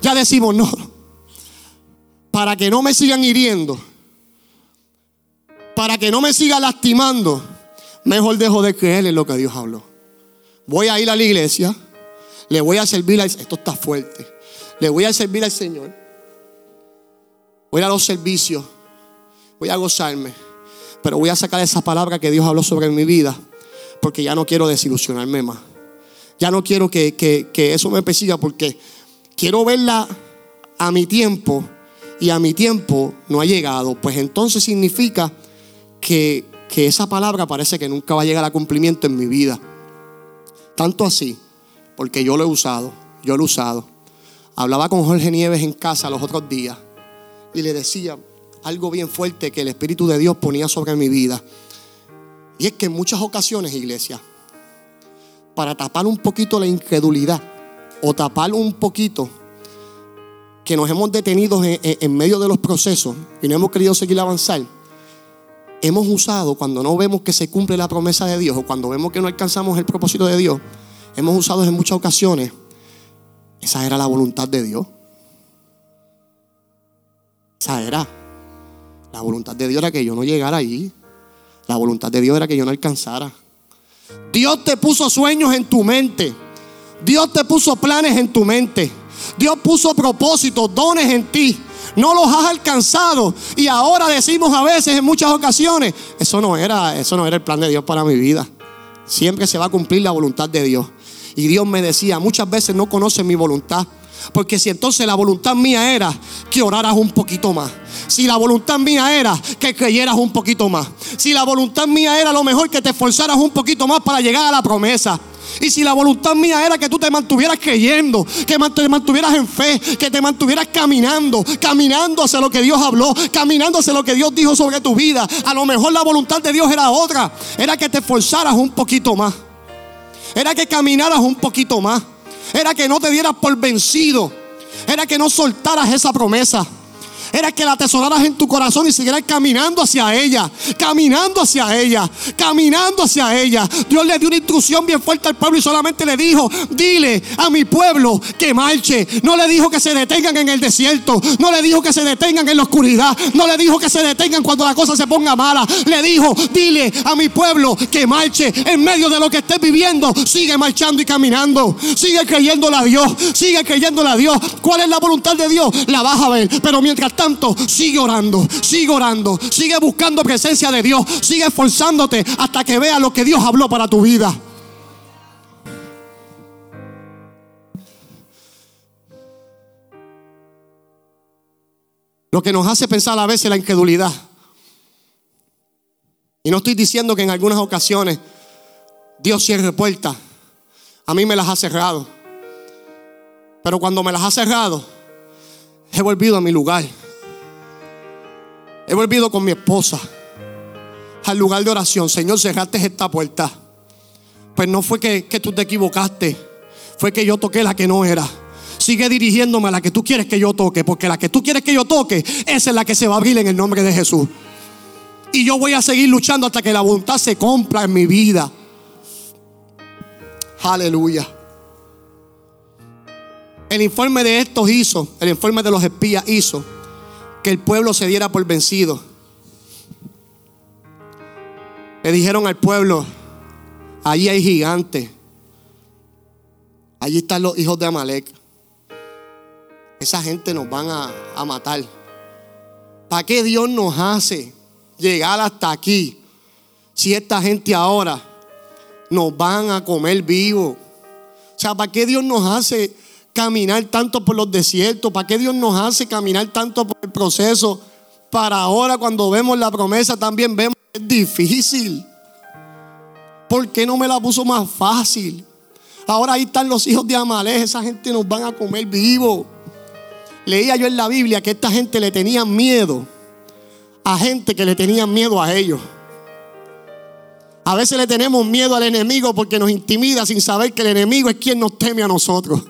ya decimos no, para que no me sigan hiriendo, para que no me siga lastimando, mejor dejo de creer en lo que Dios habló. Voy a ir a la iglesia, le voy a servir a esto está fuerte. Le voy a servir al Señor. Voy a los servicios. Voy a gozarme. Pero voy a sacar esa palabra que Dios habló sobre mi vida. Porque ya no quiero desilusionarme más. Ya no quiero que, eso me persiga porque quiero verla a mi tiempo y a mi tiempo no ha llegado. Pues entonces significa que, que esa palabra parece que nunca va a llegar a cumplimiento en mi vida. Tanto así, porque yo lo he usado, yo lo he usado. Hablaba con Jorge Nieves en casa los otros días y le decía algo bien fuerte que el Espíritu de Dios ponía sobre mi vida. Y es que en muchas ocasiones, iglesia, para tapar un poquito la incredulidad o tapar un poquito que nos hemos detenido en, medio de los procesos y no hemos querido seguir avanzar, hemos usado cuando no vemos que se cumple la promesa de Dios o cuando vemos que no alcanzamos el propósito de Dios, hemos usado en muchas ocasiones esa era la voluntad de Dios. Esa era. La voluntad de Dios era que yo no llegara allí. La voluntad de Dios era que yo no alcanzara. Dios te puso sueños en tu mente. Dios te puso planes en tu mente. Dios puso propósitos, dones en ti. No los has alcanzado. Y ahora decimos a veces en muchas ocasiones, eso no era, eso no era el plan de Dios para mi vida. Siempre se va a cumplir la voluntad de Dios. Y Dios me decía, muchas veces no conoces mi voluntad. Porque si entonces la voluntad mía era que oraras un poquito más. Si la voluntad mía era que creyeras un poquito más. Si la voluntad mía era lo mejor que te esforzaras un poquito más para llegar a la promesa. Y si la voluntad mía era que tú te mantuvieras creyendo, que te mantuvieras en fe, que te mantuvieras caminando, caminando hacia lo que Dios habló, caminando hacia lo que Dios dijo sobre tu vida, a lo mejor la voluntad de Dios era otra, era que te esforzaras un poquito más era que caminaras un poquito más, era que no te dieras por vencido, era que no soltaras esa promesa era que la atesoraras en tu corazón y siguieras caminando hacia ella, caminando hacia ella, caminando hacia ella. Dios le dio una instrucción bien fuerte al pueblo y solamente le dijo, dile a mi pueblo que marche. No le dijo que se detengan en el desierto, no le dijo que se detengan en la oscuridad, no le dijo que se detengan cuando la cosa se ponga mala. Le dijo, dile a mi pueblo que marche en medio de lo que estés viviendo. Sigue marchando y caminando. Sigue creyéndole a Dios. Sigue creyéndole a Dios. ¿Cuál es la voluntad de Dios? La vas a ver. Pero mientras tanto, sigue orando, sigue orando, sigue buscando presencia de Dios, sigue esforzándote hasta que veas lo que Dios habló para tu vida. Lo que nos hace pensar a veces la incredulidad. Y no estoy diciendo que en algunas ocasiones Dios cierre puertas. A mí me las ha cerrado. Pero cuando me las ha cerrado, he volvido a mi lugar. He volvido con mi esposa al lugar de oración. Señor, cerraste esta puerta. Pues no fue que, que tú te equivocaste. Fue que yo toqué la que no era. Sigue dirigiéndome a la que tú quieres que yo toque. Porque la que tú quieres que yo toque, esa es la que se va a abrir en el nombre de Jesús. Y yo voy a seguir luchando hasta que la voluntad se cumpla en mi vida. Aleluya. El informe de estos hizo, el informe de los espías hizo que el pueblo se diera por vencido. Le dijeron al pueblo, allí hay gigantes. Allí están los hijos de Amalek. Esa gente nos van a, a matar. ¿Para qué Dios nos hace llegar hasta aquí? Si esta gente ahora nos van a comer vivos. O sea, ¿para qué Dios nos hace caminar tanto por los desiertos? ¿Para qué Dios nos hace caminar tanto por el proceso? Para ahora cuando vemos la promesa también vemos que es difícil. ¿Por qué no me la puso más fácil? Ahora ahí están los hijos de Amalek, esa gente nos van a comer vivo. Leía yo en la Biblia que esta gente le tenía miedo a gente que le tenían miedo a ellos. A veces le tenemos miedo al enemigo porque nos intimida sin saber que el enemigo es quien nos teme a nosotros.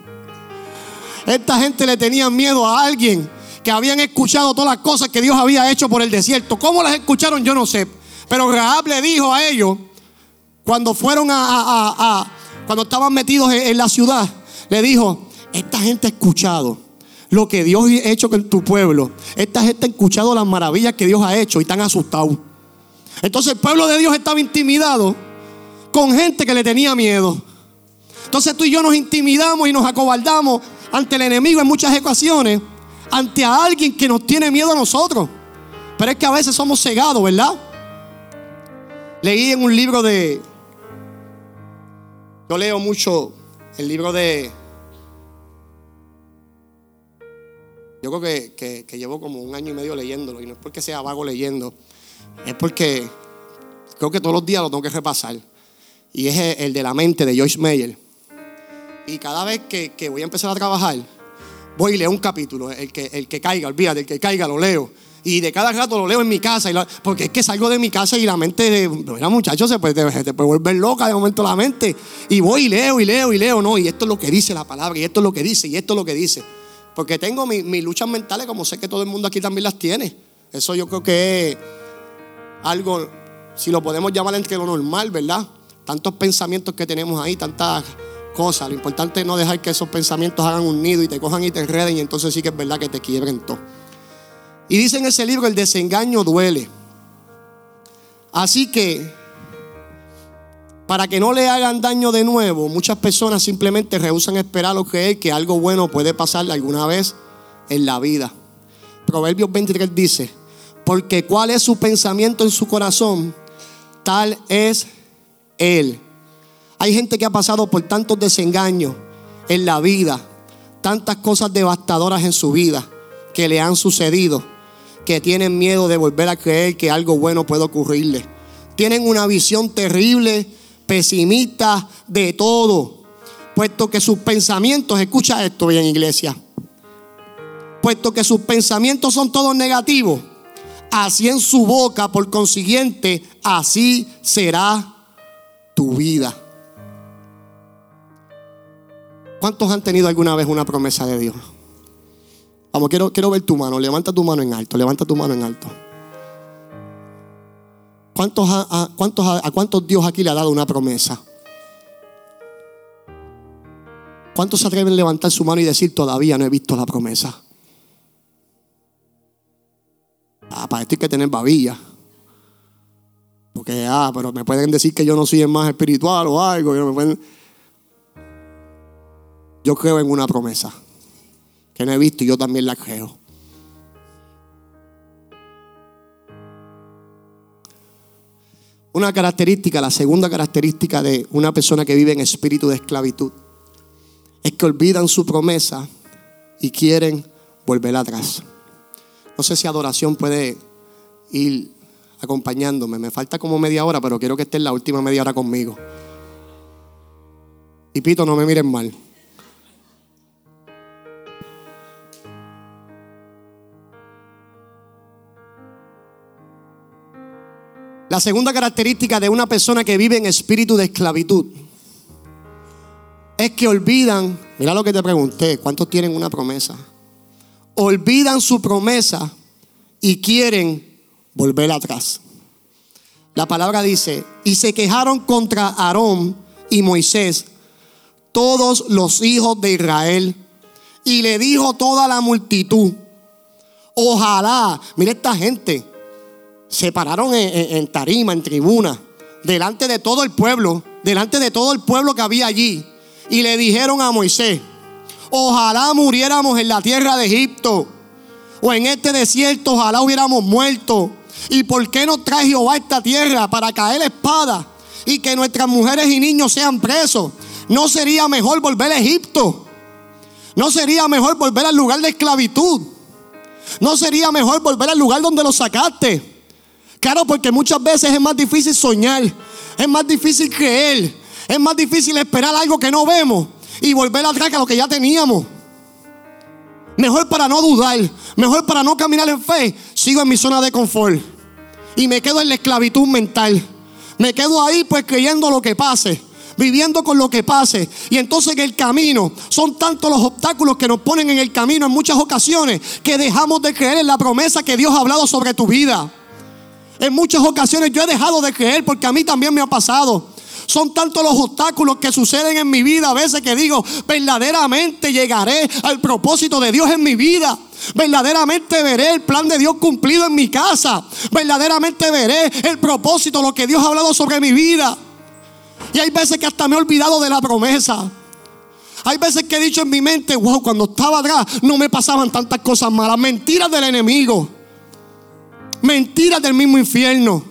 Esta gente le tenía miedo a alguien que habían escuchado todas las cosas que Dios había hecho por el desierto. ¿Cómo las escucharon? Yo no sé. Pero Rahab le dijo a ellos, cuando fueron a, cuando estaban metidos en, la ciudad, le dijo, esta gente ha escuchado lo que Dios ha hecho con tu pueblo. Esta gente ha escuchado las maravillas que Dios ha hecho y están asustados. Entonces el pueblo de Dios estaba intimidado con gente que le tenía miedo. Entonces tú y yo nos intimidamos y nos acobardamos ante el enemigo en muchas ecuaciones, ante a alguien que nos tiene miedo a nosotros. Pero es que a veces somos cegados, ¿verdad? Leí en un libro de... Yo leo mucho el libro de... Yo creo que, que llevo como un año y medio leyéndolo y no es porque sea vago leyendo es porque creo que todos los días lo tengo que repasar. Y es el de la mente de Joyce Meyer. Y cada vez que, voy a empezar a trabajar, voy y leo un capítulo. El que, el que caiga, olvídate, el que caiga lo leo. Y de cada rato lo leo en mi casa. porque es que salgo de mi casa y la mente de. Mira, muchachos, se puede, te puede volver loca de momento la mente. Y voy y leo y leo y leo. No, y esto es lo que dice la palabra. Y esto es lo que dice. Y esto es lo que dice. Porque tengo mis luchas mentales, como sé que todo el mundo aquí también las tiene. Eso yo creo que es algo, si lo podemos llamar entre lo normal, ¿verdad? Tantos pensamientos que tenemos ahí, tantas cosas. Lo importante es no dejar que esos pensamientos hagan un nido y te cojan y te enreden y entonces sí que es verdad que te quiebren todo. Y dice en ese libro, el desengaño duele. Así que, para que no le hagan daño de nuevo, muchas personas simplemente rehusan esperar o creer que algo bueno puede pasar alguna vez en la vida. Proverbios 23 dice, porque cuál es su pensamiento en su corazón, tal es Él. Hay gente que ha pasado por tantos desengaños en la vida, tantas cosas devastadoras en su vida que le han sucedido, que tienen miedo de volver a creer que algo bueno puede ocurrirle. Tienen una visión terrible, pesimista de todo, puesto que sus pensamientos, escucha esto bien iglesia, puesto que sus pensamientos son todos negativos así en su boca, por consiguiente, así será tu vida. ¿Cuántos han tenido alguna vez una promesa de Dios? Vamos, quiero, quiero ver tu mano. Levanta tu mano en alto. Levanta tu mano en alto. ¿Cuántos a, cuántos a, cuántos Dios aquí le ha dado una promesa? ¿Cuántos se atreven a levantar su mano y decir todavía no he visto la promesa? Ah, para esto hay que tener babilla. Porque, ah, pero me pueden decir que yo no soy el más espiritual o algo. Yo creo en una promesa que no he visto y yo también la creo. Una característica, la segunda característica de una persona que vive en espíritu de esclavitud, es que olvidan su promesa y quieren volver atrás. No sé si adoración puede ir acompañándome. Me falta como media hora, pero quiero que esté en la última media hora conmigo. Y Pito, no me miren mal. La segunda característica de una persona que vive en espíritu de esclavitud es que olvidan, mira lo que te pregunté, ¿cuántos tienen una promesa? olvidan su promesa y quieren volver atrás. La palabra dice, y se quejaron contra Aarón y Moisés todos los hijos de Israel. Y le dijo toda la multitud, ojalá, mire esta gente, se pararon en, tarima, en tribuna, delante de todo el pueblo, delante de todo el pueblo que había allí. Y le dijeron a Moisés, Ojalá muriéramos en la tierra de Egipto o en este desierto, ojalá hubiéramos muerto. ¿Y por qué nos trae Jehová a esta tierra para caer espada y que nuestras mujeres y niños sean presos? ¿No sería mejor volver a Egipto? ¿No sería mejor volver al lugar de esclavitud? ¿No sería mejor volver al lugar donde los sacaste? Claro, porque muchas veces es más difícil soñar, es más difícil creer, es más difícil esperar algo que no vemos y volver atrás a lo que ya teníamos. Mejor para no dudar, mejor para no caminar en fe, sigo en mi zona de confort y me quedo en la esclavitud mental. Me quedo ahí pues creyendo lo que pase viviendo con lo que pase. Y entonces en el camino son tantos los obstáculos que nos ponen en el camino en muchas ocasiones que dejamos de creer en la promesa que Dios ha hablado sobre tu vida. En muchas ocasiones yo he dejado de creer porque a mí también me ha pasado. Son tantos los obstáculos que suceden en mi vida a veces que digo, verdaderamente llegaré al propósito de Dios en mi vida. Verdaderamente veré el plan de Dios cumplido en mi casa. Verdaderamente veré el propósito, lo que Dios ha hablado sobre mi vida. Y hay veces que hasta me he olvidado de la promesa. Hay veces que he dicho en mi mente, wow, cuando estaba atrás no me pasaban tantas cosas malas. Mentiras del enemigo. Mentiras del mismo infierno.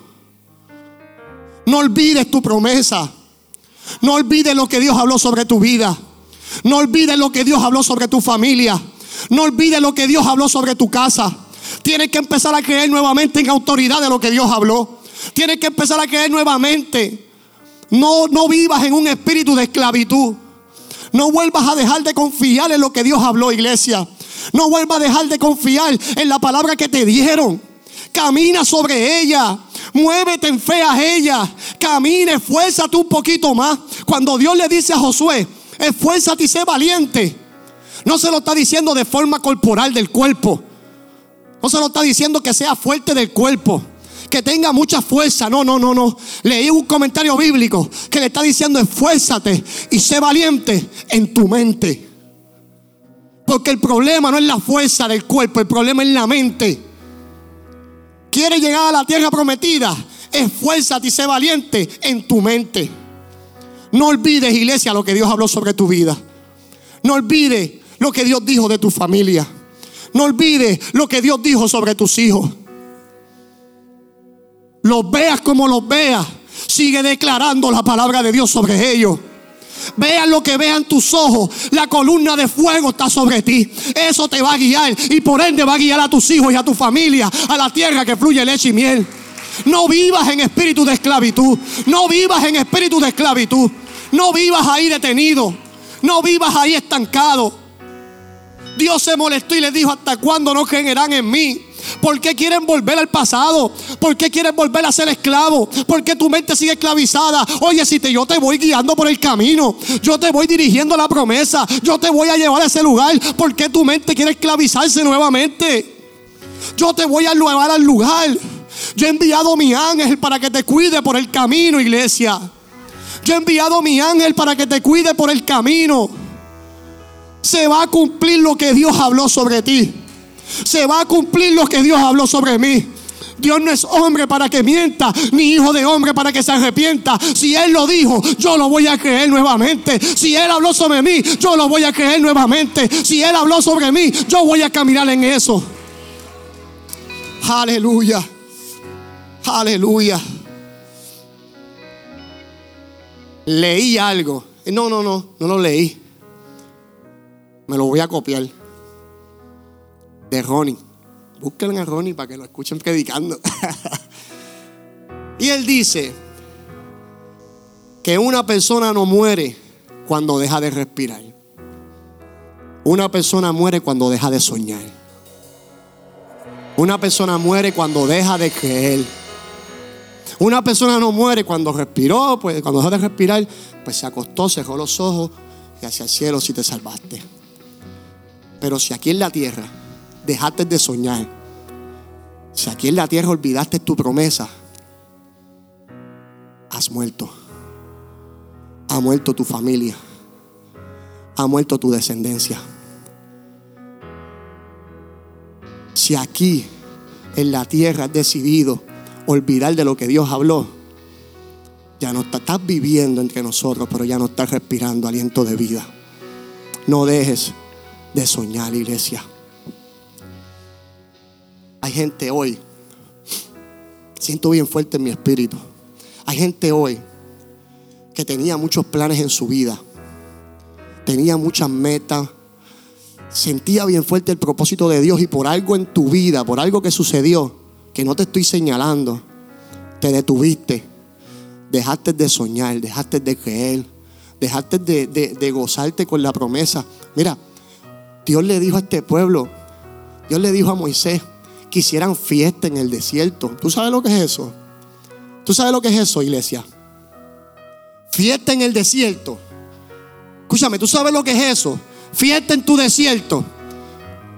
No olvides tu promesa. No olvides lo que Dios habló sobre tu vida. No olvides lo que Dios habló sobre tu familia. No olvides lo que Dios habló sobre tu casa. Tienes que empezar a creer nuevamente en autoridad de lo que Dios habló. Tienes que empezar a creer nuevamente. No, no vivas en un espíritu de esclavitud. No vuelvas a dejar de confiar en lo que Dios habló, iglesia. No vuelvas a dejar de confiar en la palabra que te dieron. Camina sobre ella. Muévete en fe a ella. Camina, esfuérzate un poquito más. Cuando Dios le dice a Josué, esfuérzate y sé valiente. No se lo está diciendo de forma corporal del cuerpo. No se lo está diciendo que sea fuerte del cuerpo. Que tenga mucha fuerza. No, no, no, no. Leí un comentario bíblico que le está diciendo esfuérzate y sé valiente en tu mente. Porque el problema no es la fuerza del cuerpo, el problema es la mente. Quiere llegar a la tierra prometida. Esfuérzate y sé valiente en tu mente. No olvides, iglesia, lo que Dios habló sobre tu vida. No olvides lo que Dios dijo de tu familia. No olvides lo que Dios dijo sobre tus hijos. Los veas como los veas. Sigue declarando la palabra de Dios sobre ellos. Vean lo que vean tus ojos. La columna de fuego está sobre ti. Eso te va a guiar y por ende va a guiar a tus hijos y a tu familia a la tierra que fluye leche y miel. No vivas en espíritu de esclavitud. No vivas en espíritu de esclavitud. No vivas ahí detenido. No vivas ahí estancado. Dios se molestó y le dijo, ¿hasta cuándo no creerán en mí? ¿Por qué quieren volver al pasado? ¿Por qué quieren volver a ser esclavos? ¿Por qué tu mente sigue esclavizada? Oye, si te, yo te voy guiando por el camino, yo te voy dirigiendo la promesa, yo te voy a llevar a ese lugar. ¿Por qué tu mente quiere esclavizarse nuevamente? Yo te voy a llevar al lugar. Yo he enviado mi ángel para que te cuide por el camino, iglesia. Yo he enviado mi ángel para que te cuide por el camino. Se va a cumplir lo que Dios habló sobre ti se va a cumplir lo que Dios habló sobre mí. Dios no es hombre para que mienta, ni hijo de hombre para que se arrepienta. Si Él lo dijo, yo lo voy a creer nuevamente. Si Él habló sobre mí, yo lo voy a creer nuevamente. Si Él habló sobre mí, yo voy a caminar en eso. Aleluya. Aleluya. Leí algo. No, no, no, no lo leí. Me lo voy a copiar de Ronnie. Búsquenlo a Ronnie para que lo escuchen predicando. y él dice que una persona no muere cuando deja de respirar. Una persona muere cuando deja de soñar. Una persona muere cuando deja de creer. Una persona no muere cuando respiró, pues cuando dejó de respirar, pues se acostó, cerró los ojos y hacia el cielo si te salvaste. Pero si aquí en la tierra dejaste de soñar, si aquí en la tierra olvidaste tu promesa, has muerto. Ha muerto tu familia. Ha muerto tu descendencia. Si aquí en la tierra has decidido olvidar de lo que Dios habló, ya no estás viviendo entre nosotros, pero ya no estás respirando aliento de vida. No dejes de soñar, iglesia. Hay gente hoy, siento bien fuerte en mi espíritu, hay gente hoy que tenía muchos planes en su vida, tenía muchas metas, sentía bien fuerte el propósito de Dios y por algo en tu vida, por algo que sucedió, que no te estoy señalando, te detuviste, dejaste de soñar, dejaste de creer, dejaste de, de gozarte con la promesa. Mira, Dios le dijo a este pueblo, Dios le dijo a Moisés, que hicieran fiesta en el desierto. ¿Tú sabes lo que es eso? ¿Tú sabes lo que es eso, iglesia? Fiesta en el desierto. Escúchame, ¿tú sabes lo que es eso? Fiesta en tu desierto.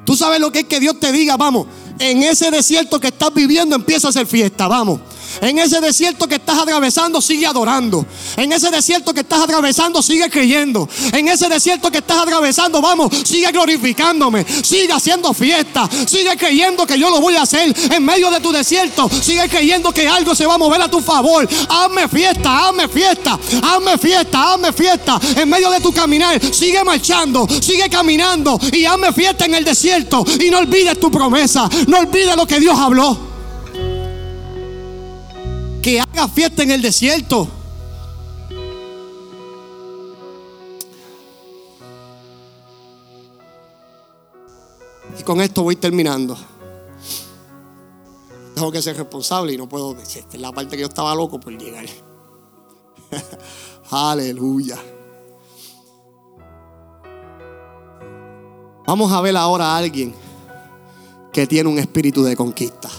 ¿Tú sabes lo que es que Dios te diga, vamos, en ese desierto que estás viviendo empieza a hacer fiesta, vamos. En ese desierto que estás atravesando, sigue adorando. En ese desierto que estás atravesando, sigue creyendo. En ese desierto que estás atravesando, vamos, sigue glorificándome. Sigue haciendo fiesta. Sigue creyendo que yo lo voy a hacer en medio de tu desierto. Sigue creyendo que algo se va a mover a tu favor. Hazme fiesta, hazme fiesta, hazme fiesta, hazme fiesta. En medio de tu caminar, sigue marchando, sigue caminando y hazme fiesta en el desierto. Y no olvides tu promesa. No olvides lo que Dios habló que haga fiesta en el desierto. Y con esto voy terminando. Tengo que ser responsable y no puedo decir, esta es la parte que yo estaba loco por llegar. Aleluya. Vamos a ver ahora a alguien que tiene un espíritu de conquista.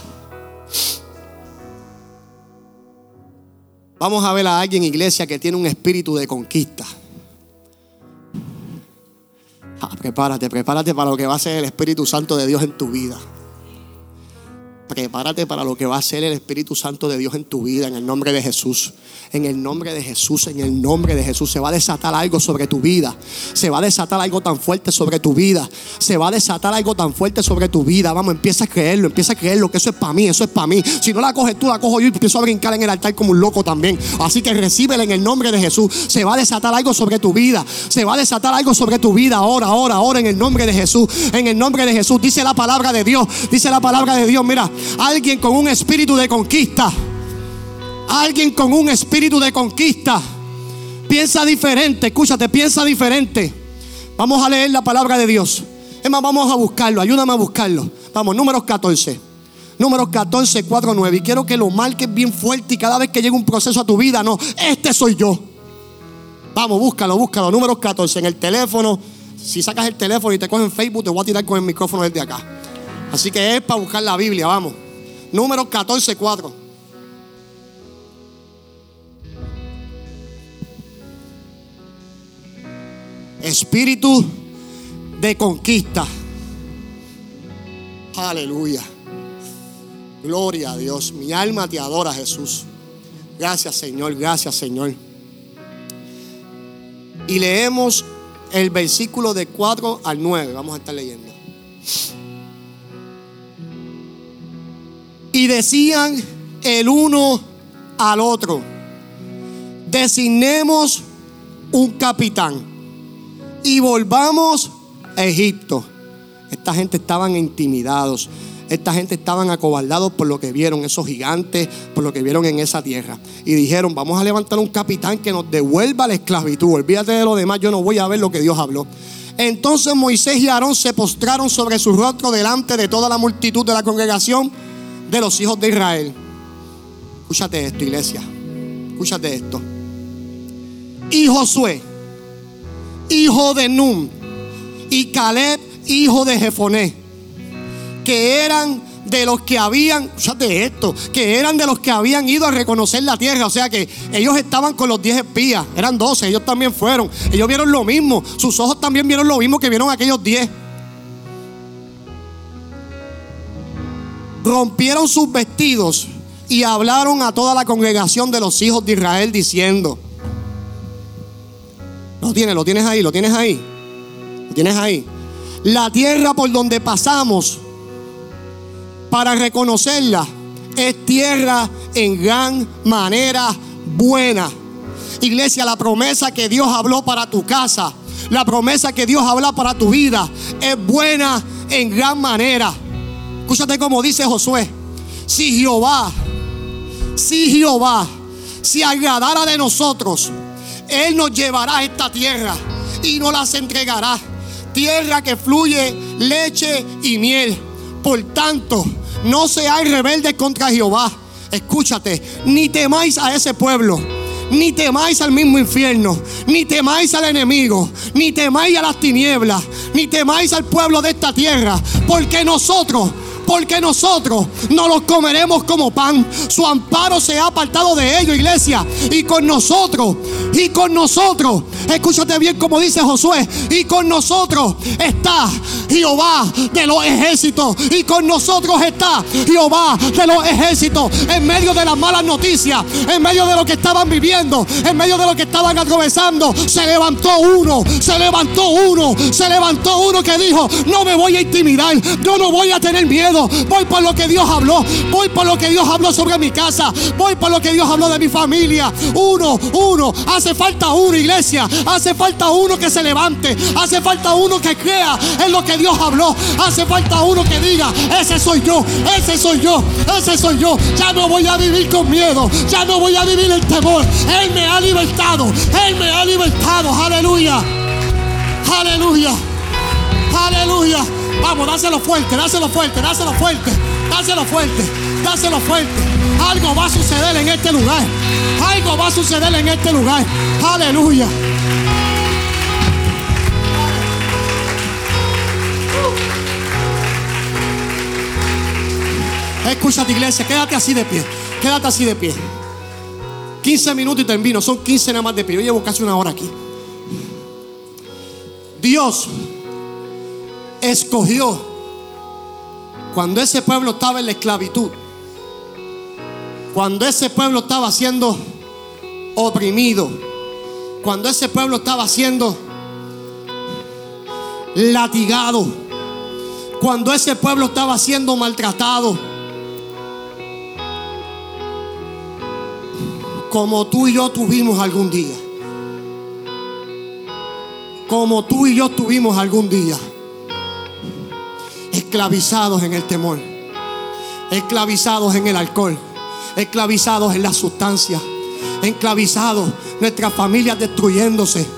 Vamos a ver a alguien, iglesia, que tiene un espíritu de conquista. Ah, prepárate, prepárate para lo que va a ser el Espíritu Santo de Dios en tu vida. Prepárate para lo que va a ser el Espíritu Santo de Dios en tu vida, en el nombre de Jesús. En el nombre de Jesús, en el nombre de Jesús. Se va a desatar algo sobre tu vida. Se va a desatar algo tan fuerte sobre tu vida. Se va a desatar algo tan fuerte sobre tu vida. Vamos, empieza a creerlo, empieza a creerlo, que eso es para mí, eso es para mí. Si no la coges tú, la cojo yo y empiezo a brincar en el altar como un loco también. Así que recíbela en el nombre de Jesús. Se va a desatar algo sobre tu vida. Se va a desatar algo sobre tu vida ahora, ahora, ahora, en el nombre de Jesús. En el nombre de Jesús. Dice la palabra de Dios. Dice la palabra de Dios. Mira, Alguien con un espíritu de conquista. Alguien con un espíritu de conquista. Piensa diferente, escúchate, piensa diferente. Vamos a leer la palabra de Dios. Es más, vamos a buscarlo, ayúdame a buscarlo. Vamos, números 14. Números 14, 4, 9. Y quiero que lo marques bien fuerte y cada vez que llegue un proceso a tu vida, no, este soy yo. Vamos, búscalo, búscalo. Números 14 en el teléfono. Si sacas el teléfono y te cogen Facebook, te voy a tirar con el micrófono desde acá. Así que es para buscar la Biblia, vamos. Número 14, 4. Espíritu de conquista. Aleluya. Gloria a Dios. Mi alma te adora, Jesús. Gracias, Señor. Gracias, Señor. Y leemos el versículo de 4 al 9. Vamos a estar leyendo. Y decían el uno al otro, designemos un capitán y volvamos a Egipto. Esta gente estaban intimidados. Esta gente estaban acobardados por lo que vieron, esos gigantes, por lo que vieron en esa tierra. Y dijeron, vamos a levantar un capitán que nos devuelva la esclavitud. Olvídate de lo demás, yo no voy a ver lo que Dios habló. Entonces Moisés y Aarón se postraron sobre su rostro delante de toda la multitud de la congregación de los hijos de Israel. Escúchate esto, iglesia. Escúchate esto. Y Josué, hijo de Nun, y Caleb, hijo de Jefoné, que eran de los que habían, escúchate esto, que eran de los que habían ido a reconocer la tierra. O sea que ellos estaban con los diez espías, eran doce, ellos también fueron. Ellos vieron lo mismo, sus ojos también vieron lo mismo que vieron aquellos diez. Rompieron sus vestidos y hablaron a toda la congregación de los hijos de Israel diciendo, lo tienes, lo tienes ahí, lo tienes ahí, lo tienes ahí. La tierra por donde pasamos para reconocerla es tierra en gran manera buena. Iglesia, la promesa que Dios habló para tu casa, la promesa que Dios habla para tu vida es buena en gran manera. Escúchate como dice Josué. Si Jehová, si Jehová si agradara de nosotros, Él nos llevará a esta tierra y nos las entregará. Tierra que fluye leche y miel. Por tanto, no seáis rebeldes contra Jehová. Escúchate, ni temáis a ese pueblo ni temáis al mismo infierno, ni temáis al enemigo, ni temáis a las tinieblas, ni temáis al pueblo de esta tierra, porque nosotros porque nosotros no los comeremos como pan. Su amparo se ha apartado de ellos, iglesia. Y con nosotros, y con nosotros, escúchate bien como dice Josué, y con nosotros está Jehová de los ejércitos. Y con nosotros está Jehová de los ejércitos. En medio de las malas noticias, en medio de lo que estaban viviendo, en medio de lo que estaban atravesando, se levantó uno, se levantó uno, se levantó uno que dijo, no me voy a intimidar, yo no voy a tener miedo, voy por lo que Dios habló, voy por lo que Dios habló sobre mi casa, voy por lo que Dios habló de mi familia. Uno, uno, hace falta uno, iglesia, hace falta uno que se levante, hace falta uno que crea en lo que Dios habló, hace falta uno que diga, ese soy yo, ese soy yo, ese soy yo, ya no voy a vivir con miedo, ya no voy a vivir el temor, Él me ha libertado, Él me ha libertado, aleluya, aleluya. Aleluya. Vamos, dáselo fuerte, dáselo fuerte, dáselo fuerte, dáselo fuerte, dáselo fuerte. Algo va a suceder en este lugar. Algo va a suceder en este lugar. Aleluya. Escúchate iglesia, quédate así de pie. Quédate así de pie. 15 minutos y termino. Son 15 nada más de pie. Yo llevo casi una hora aquí. Dios escogió cuando ese pueblo estaba en la esclavitud, cuando ese pueblo estaba siendo oprimido, cuando ese pueblo estaba siendo latigado, cuando ese pueblo estaba siendo maltratado, como tú y yo tuvimos algún día, como tú y yo tuvimos algún día esclavizados en el temor, esclavizados en el alcohol, esclavizados en las sustancias, esclavizados nuestras familias destruyéndose,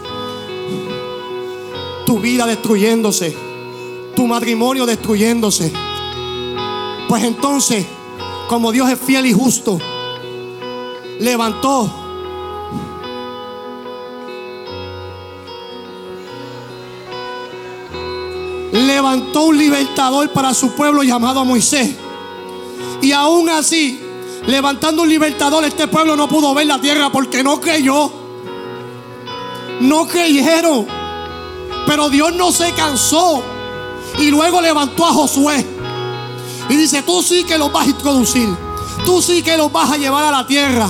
tu vida destruyéndose, tu matrimonio destruyéndose. Pues entonces, como Dios es fiel y justo, levantó levantó un libertador para su pueblo llamado Moisés. Y aún así, levantando un libertador, este pueblo no pudo ver la tierra porque no creyó. No creyeron. Pero Dios no se cansó. Y luego levantó a Josué. Y dice, tú sí que los vas a introducir. Tú sí que los vas a llevar a la tierra.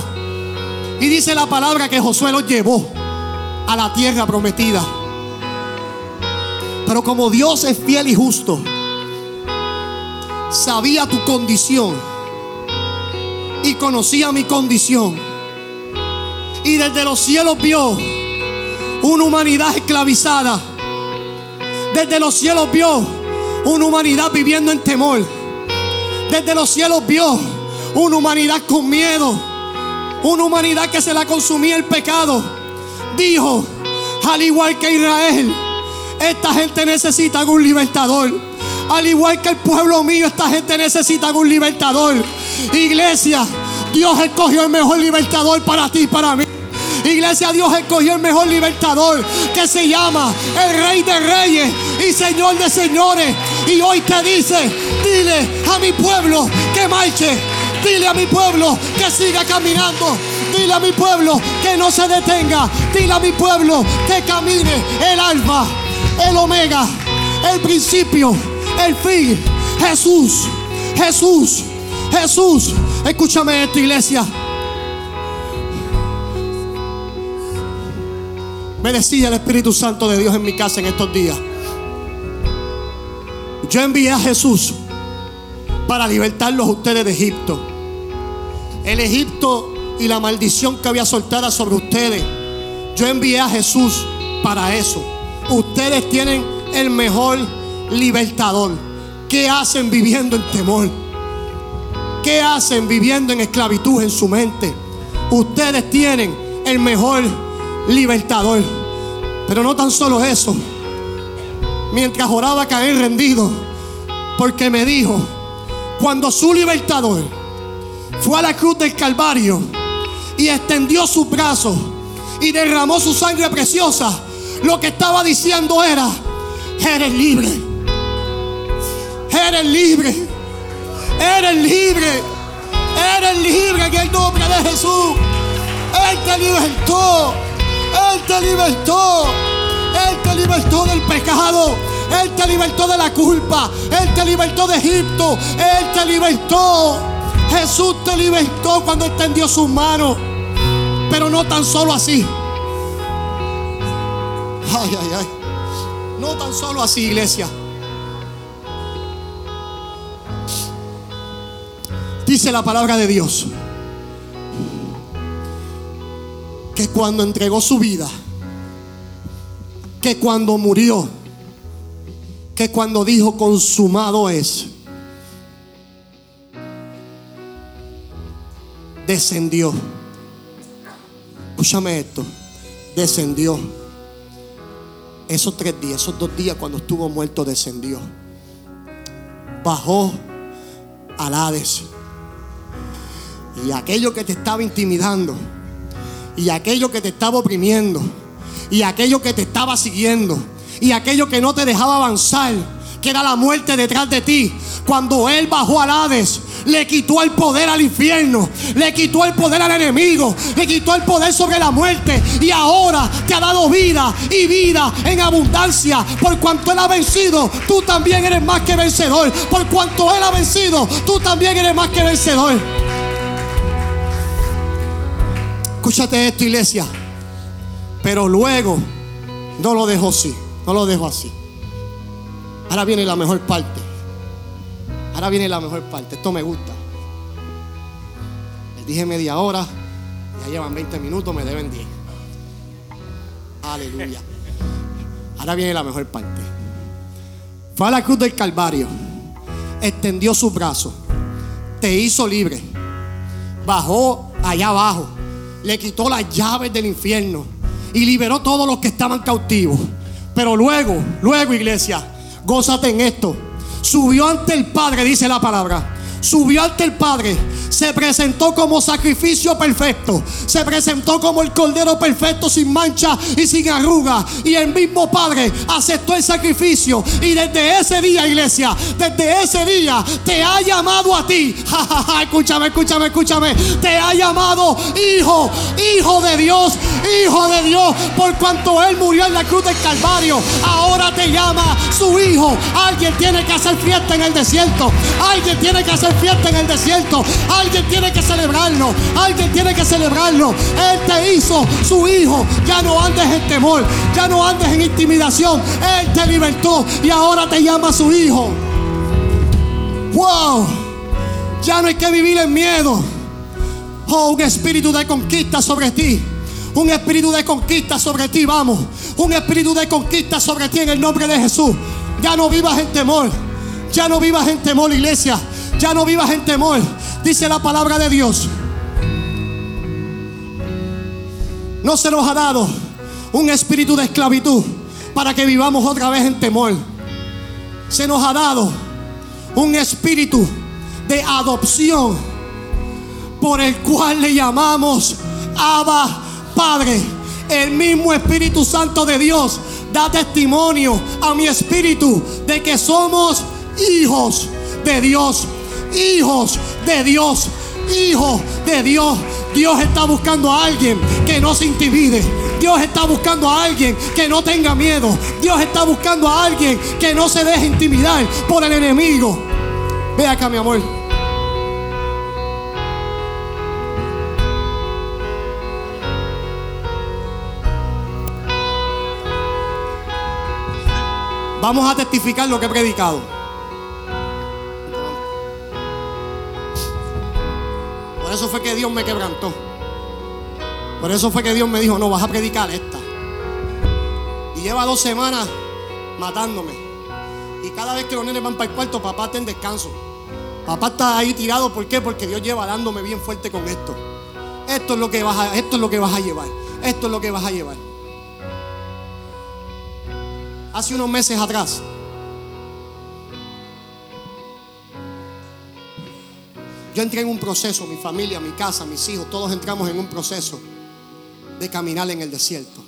Y dice la palabra que Josué los llevó a la tierra prometida. Pero como Dios es fiel y justo, sabía tu condición y conocía mi condición. Y desde los cielos vio una humanidad esclavizada. Desde los cielos vio una humanidad viviendo en temor. Desde los cielos vio una humanidad con miedo. Una humanidad que se la consumía el pecado. Dijo, al igual que Israel, esta gente necesita un libertador. Al igual que el pueblo mío, esta gente necesita un libertador. Iglesia, Dios escogió el mejor libertador para ti y para mí. Iglesia, Dios escogió el mejor libertador que se llama el Rey de Reyes y Señor de Señores. Y hoy te dice, dile a mi pueblo que marche. Dile a mi pueblo que siga caminando. Dile a mi pueblo que no se detenga. Dile a mi pueblo que camine el alfa el omega, el principio, el fin. Jesús, Jesús, Jesús. Escúchame esta iglesia. Me decía el Espíritu Santo de Dios en mi casa en estos días. Yo envié a Jesús para libertarlos a ustedes de Egipto. El Egipto y la maldición que había soltada sobre ustedes. Yo envié a Jesús para eso. Ustedes tienen el mejor libertador. ¿Qué hacen viviendo en temor? ¿Qué hacen viviendo en esclavitud en su mente? Ustedes tienen el mejor libertador. Pero no tan solo eso. Mientras oraba caer rendido. Porque me dijo, cuando su libertador fue a la cruz del Calvario y extendió sus brazos y derramó su sangre preciosa, lo que estaba diciendo era, eres libre. Eres libre. Eres libre. Eres libre en el nombre de Jesús. Él te libertó. Él te libertó. Él te libertó del pecado. Él te libertó de la culpa. Él te libertó de Egipto. Él te libertó. Jesús te libertó cuando extendió sus manos. Pero no tan solo así. Ay, ay, ay. No tan solo así, iglesia. Dice la palabra de Dios que cuando entregó su vida, que cuando murió, que cuando dijo consumado es, descendió. Escúchame esto, descendió. Esos tres días, esos dos días cuando estuvo muerto, descendió. Bajó al Hades. Y aquello que te estaba intimidando, y aquello que te estaba oprimiendo, y aquello que te estaba siguiendo, y aquello que no te dejaba avanzar, que era la muerte detrás de ti, cuando Él bajó al Hades, le quitó el poder al infierno, le quitó el poder al enemigo, le quitó el poder sobre la muerte y ahora te ha dado vida y vida en abundancia. Por cuanto Él ha vencido, tú también eres más que vencedor. Por cuanto Él ha vencido, tú también eres más que vencedor. Escúchate esto, iglesia. Pero luego no lo dejó así, no lo dejó así. Ahora viene la mejor parte. Ahora viene la mejor parte. Esto me gusta. Les dije media hora. Ya llevan 20 minutos, me deben 10. Aleluya. Ahora viene la mejor parte. Fue a la cruz del Calvario. Extendió su brazo. Te hizo libre. Bajó allá abajo. Le quitó las llaves del infierno. Y liberó todos los que estaban cautivos. Pero luego, luego iglesia, gózate en esto Subió ante el Padre, dice la palabra. Subió ante el Padre, se presentó como sacrificio perfecto, se presentó como el cordero perfecto sin mancha y sin arruga. Y el mismo Padre aceptó el sacrificio. Y desde ese día, iglesia, desde ese día te ha llamado a ti. escúchame, escúchame, escúchame. Te ha llamado hijo, hijo de Dios, hijo de Dios. Por cuanto Él murió en la cruz del Calvario, ahora te llama su hijo. Alguien tiene que hacer fiesta en el desierto. Alguien tiene que hacer fiesta en el desierto. Alguien tiene que celebrarlo. Alguien tiene que celebrarlo. Él te hizo su hijo. Ya no andes en temor. Ya no andes en intimidación. Él te libertó y ahora te llama su hijo. Wow. Ya no hay que vivir en miedo. Oh, un espíritu de conquista sobre ti. Un espíritu de conquista sobre ti, vamos. Un espíritu de conquista sobre ti en el nombre de Jesús. Ya no vivas en temor. Ya no vivas en temor, iglesia. Ya no vivas en temor, dice la palabra de Dios. No se nos ha dado un espíritu de esclavitud para que vivamos otra vez en temor. Se nos ha dado un espíritu de adopción por el cual le llamamos Abba Padre. El mismo Espíritu Santo de Dios da testimonio a mi espíritu de que somos hijos de Dios hijos de Dios, hijos de Dios. Dios está buscando a alguien que no se intimide. Dios está buscando a alguien que no tenga miedo. Dios está buscando a alguien que no se deje intimidar por el enemigo. Ve acá, mi amor. Vamos a testificar lo que he predicado. Por eso fue que Dios me quebrantó. Por eso fue que Dios me dijo, no, vas a predicar esta. Y lleva dos semanas matándome. Y cada vez que los nenes van para el cuarto, papá está en descanso. Papá está ahí tirado, ¿por qué? Porque Dios lleva dándome bien fuerte con esto. Esto es lo que vas a, esto es lo que vas a llevar. Esto es lo que vas a llevar. Hace unos meses atrás, Yo entré en un proceso, mi familia, mi casa, mis hijos, todos entramos en un proceso de caminar en el desierto.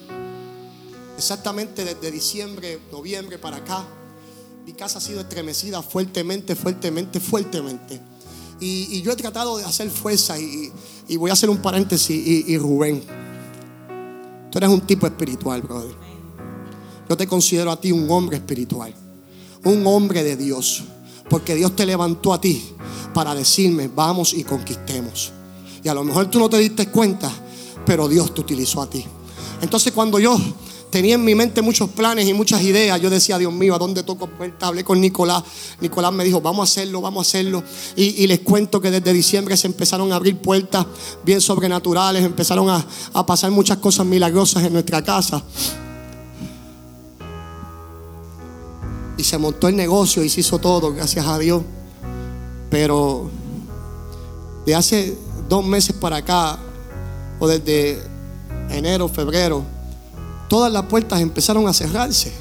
Exactamente desde diciembre, noviembre para acá, mi casa ha sido estremecida fuertemente, fuertemente, fuertemente. Y, yo he tratado de hacer fuerza y, voy a hacer un paréntesis. Y, Rubén, tú eres un tipo espiritual, brother. Yo te considero a ti un hombre espiritual, un hombre de Dios, porque Dios te levantó a ti para decirme, vamos y conquistemos. Y a lo mejor tú no te diste cuenta, pero Dios te utilizó a ti. Entonces cuando yo tenía en mi mente muchos planes y muchas ideas. Yo decía, Dios mío, ¿a dónde toco? Hablé con Nicolás. Nicolás me dijo, vamos a hacerlo, vamos a hacerlo. Y, les cuento que desde diciembre se empezaron a abrir puertas bien sobrenaturales, empezaron a pasar muchas cosas milagrosas en nuestra casa. Y se montó el negocio y se hizo todo, gracias a Dios. Pero de hace dos meses para acá, o desde enero, febrero, todas las puertas empezaron a cerrarse.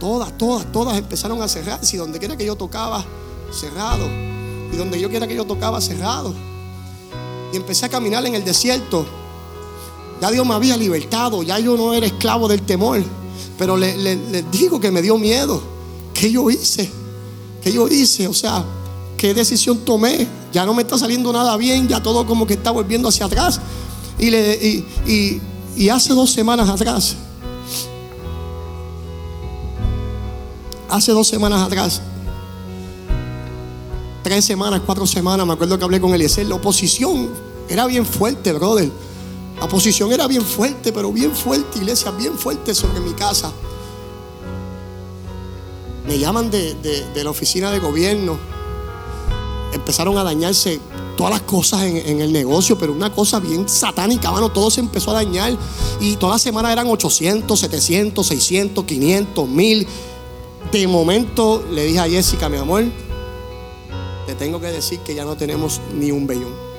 Todas, todas, todas empezaron a cerrarse. Y donde quiera que yo tocaba, cerrado. Y donde yo quiera que yo tocaba, cerrado. Y empecé a caminar en el desierto. Ya Dios me había libertado. Ya yo no era esclavo del temor. Pero les le, digo que me dio miedo. ¿Qué yo hice? ¿Qué yo hice? O sea, ¿qué decisión tomé? Ya no me está saliendo nada bien. Ya todo como que está volviendo hacia atrás. Y, y hace dos semanas atrás, hace dos semanas atrás, tres semanas, cuatro semanas, me acuerdo que hablé con Eliezer, la oposición era bien fuerte, brother. La oposición era bien fuerte, pero bien fuerte, iglesia, bien fuerte sobre mi casa. Me llaman de, de la oficina de gobierno. Empezaron a dañarse todas las cosas en, el negocio, pero una cosa bien satánica, mano, todo se empezó a dañar y toda la semana eran 800, 700, 600, 500, 1000. De momento le dije a Jessica, mi amor, te tengo que decir que ya no tenemos ni un bellón.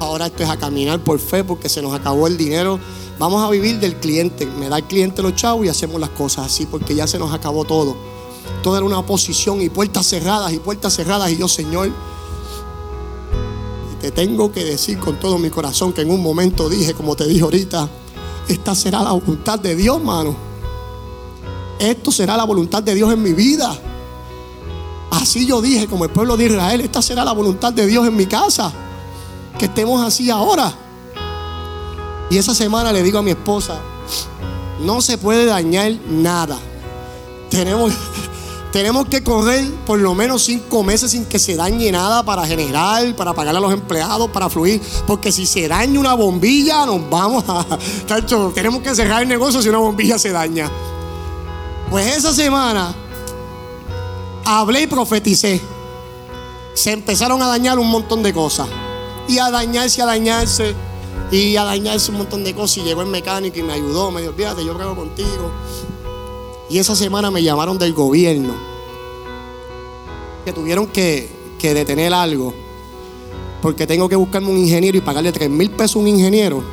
Ahora esto es a caminar por fe porque se nos acabó el dinero. Vamos a vivir del cliente. Me da el cliente los chavos y hacemos las cosas así porque ya se nos acabó todo. Todo era una oposición y puertas cerradas y puertas cerradas. Y yo, Señor, te tengo que decir con todo mi corazón que en un momento dije, como te dije ahorita, esta será la voluntad de Dios, mano. Esto será la voluntad de Dios en mi vida. Así yo dije, como el pueblo de Israel, esta será la voluntad de Dios en mi casa. Que estemos así ahora. Y esa semana le digo a mi esposa, no se puede dañar nada. Tenemos, tenemos que correr por lo menos cinco meses sin que se dañe nada para generar, para pagarle a los empleados, para fluir. Porque si se daña una bombilla, nos vamos a. tenemos que cerrar el negocio si una bombilla se daña. Pues esa semana hablé y profeticé. Se empezaron a dañar un montón de cosas. Y a dañarse, a dañarse. Y a dañarse un montón de cosas. Y llegó el mecánico y me ayudó. Me dijo, fíjate, yo creo contigo. Y esa semana me llamaron del gobierno. Que tuvieron que, detener algo. Porque tengo que buscarme un ingeniero y pagarle 3 mil pesos a un ingeniero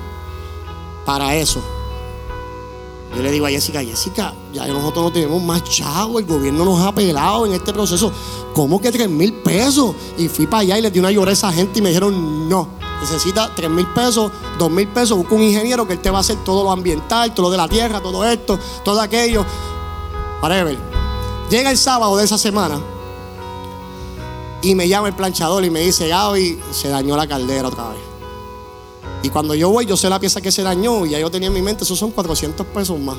para eso. Yo le digo a Jessica, Jessica, ya nosotros no tenemos más chavo, el gobierno nos ha pelado en este proceso. ¿Cómo que 3 mil pesos? Y fui para allá y les di una llorada a esa gente y me dijeron, no, necesita 3 mil pesos, 2 mil pesos, busca un ingeniero que él te va a hacer todo lo ambiental, todo lo de la tierra, todo esto, todo aquello. Whatever. Llega el sábado de esa semana y me llama el planchador y me dice, Gaby, se dañó la caldera otra vez. Y cuando yo voy, yo sé la pieza que se dañó y ya yo tenía en mi mente, esos son 400 pesos más.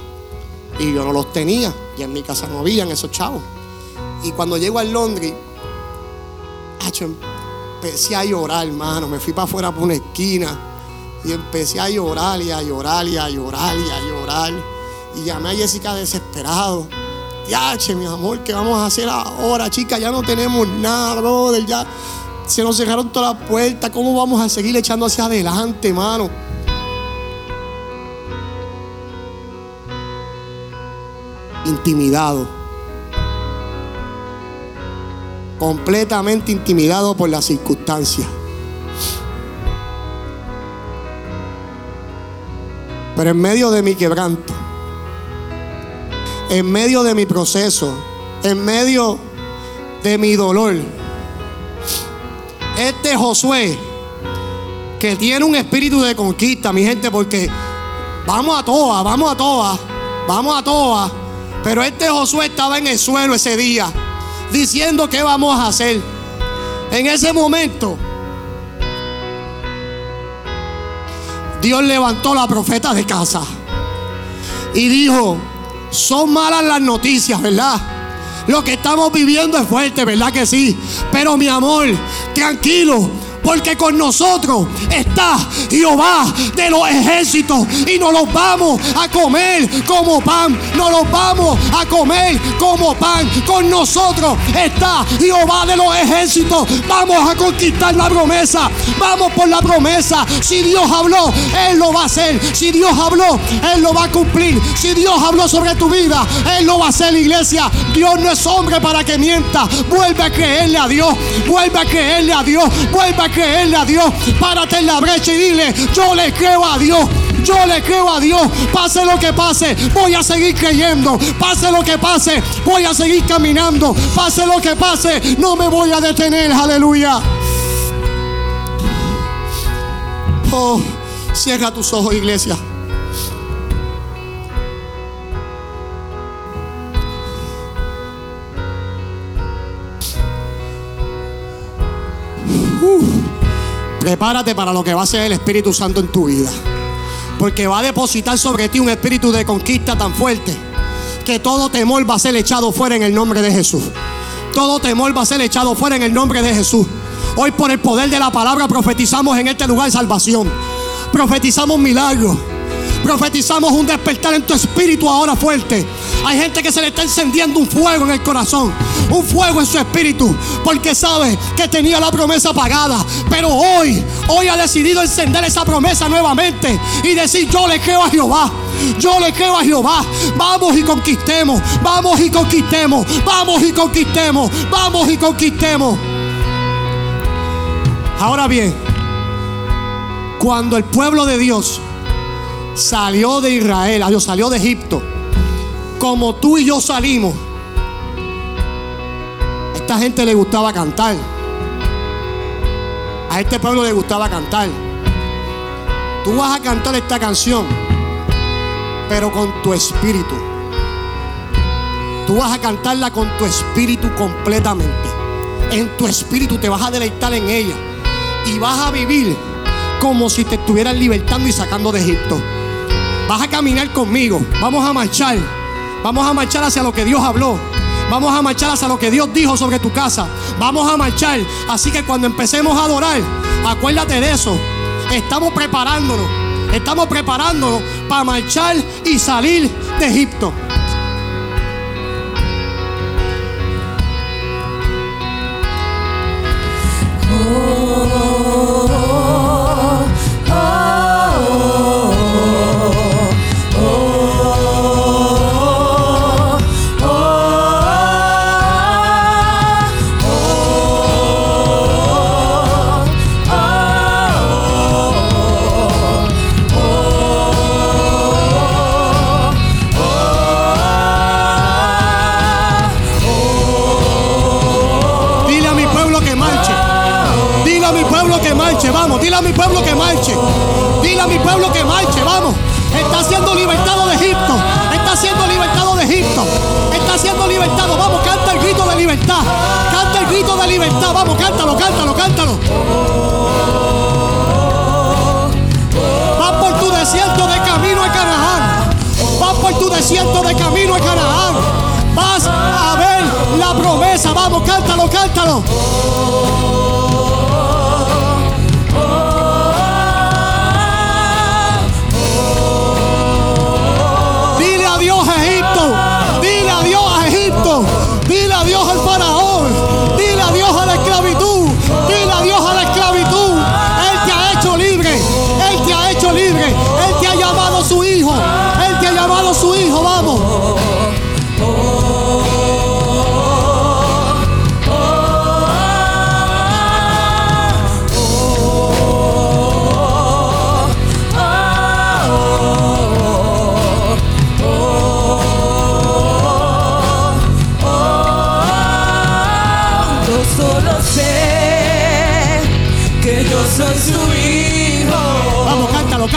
Y yo no los tenía, y en mi casa no habían esos chavos. Y cuando llego al Londres, empecé a llorar, hermano. Me fui para afuera por una esquina y empecé a llorar y a llorar y a llorar y a llorar. Y llamé a Jessica desesperado che, mi amor, ¿qué vamos a hacer ahora, chica? Ya no tenemos nada, brother. Ya se nos cerraron todas las puertas. ¿Cómo vamos a seguir echando hacia adelante, mano? Intimidado. Completamente intimidado por las circunstancias. Pero en medio de mi quebranto, en medio de mi proceso, en medio de mi dolor. Este Josué, que tiene un espíritu de conquista, mi gente, porque vamos a toa, vamos a toa, vamos a toa. Pero este Josué estaba en el suelo ese día. diciendo qué vamos a hacer. En ese momento, Dios levantó la profeta de casa y dijo, son malas las noticias, ¿verdad? Lo que estamos viviendo es fuerte, ¿verdad que sí? Pero mi amor, tranquilo, porque con nosotros está Jehová de los ejércitos y nos los vamos a comer como pan, nos los vamos a comer como pan. Con nosotros está Jehová de los ejércitos. Vamos a conquistar la promesa, vamos por la promesa. Si Dios habló, Él lo va a hacer. Si Dios habló, Él lo va a cumplir. Si Dios habló sobre tu vida, Él lo va a hacer, iglesia. Dios no es hombre para que mienta. Vuelve a creerle a Dios, vuelve a creerle a Dios, vuelve a creerle a Dios. Párate en la brecha y dile, yo le creo a Dios. Yo le creo a Dios. Pase lo que pase, voy a seguir creyendo. Pase lo que pase, voy a seguir caminando. Pase lo que pase, no me voy a detener. Aleluya. Oh, cierra tus ojos, iglesia. Prepárate para lo que va a ser el Espíritu Santo en tu vida. Porque va a depositar sobre ti un espíritu de conquista tan fuerte que todo temor va a ser echado fuera en el nombre de Jesús. Todo temor va a ser echado fuera en el nombre de Jesús. Hoy por el poder de la palabra profetizamos en este lugar salvación. Profetizamos milagros. Profetizamos un despertar en tu espíritu ahora fuerte. Hay gente que se le está encendiendo un fuego en el corazón, un fuego en su espíritu, porque sabe que tenía la promesa pagada. Pero hoy, hoy ha decidido encender esa promesa nuevamente y decir: Yo le creo a Jehová. Yo le creo a Jehová. Vamos y conquistemos. Vamos y conquistemos. Vamos y conquistemos. Vamos y conquistemos. Ahora bien, cuando el pueblo de Dios salió de Israel, salió de Egipto, como tú y yo salimos, a esta gente le gustaba cantar. A este pueblo le gustaba cantar. Tú vas a cantar esta canción, pero con tu espíritu. Tú vas a cantarla con tu espíritu completamente. En tu espíritu te vas a deleitar en ella. Y vas a vivir como si te estuvieran libertando y sacando de Egipto. Vas a caminar conmigo. Vamos a marchar. Vamos a marchar hacia lo que Dios habló. Vamos a marchar hacia lo que Dios dijo sobre tu casa. Vamos a marchar. Así que cuando empecemos a adorar, acuérdate de eso. Estamos preparándonos. Estamos preparándonos para marchar y salir de Egipto.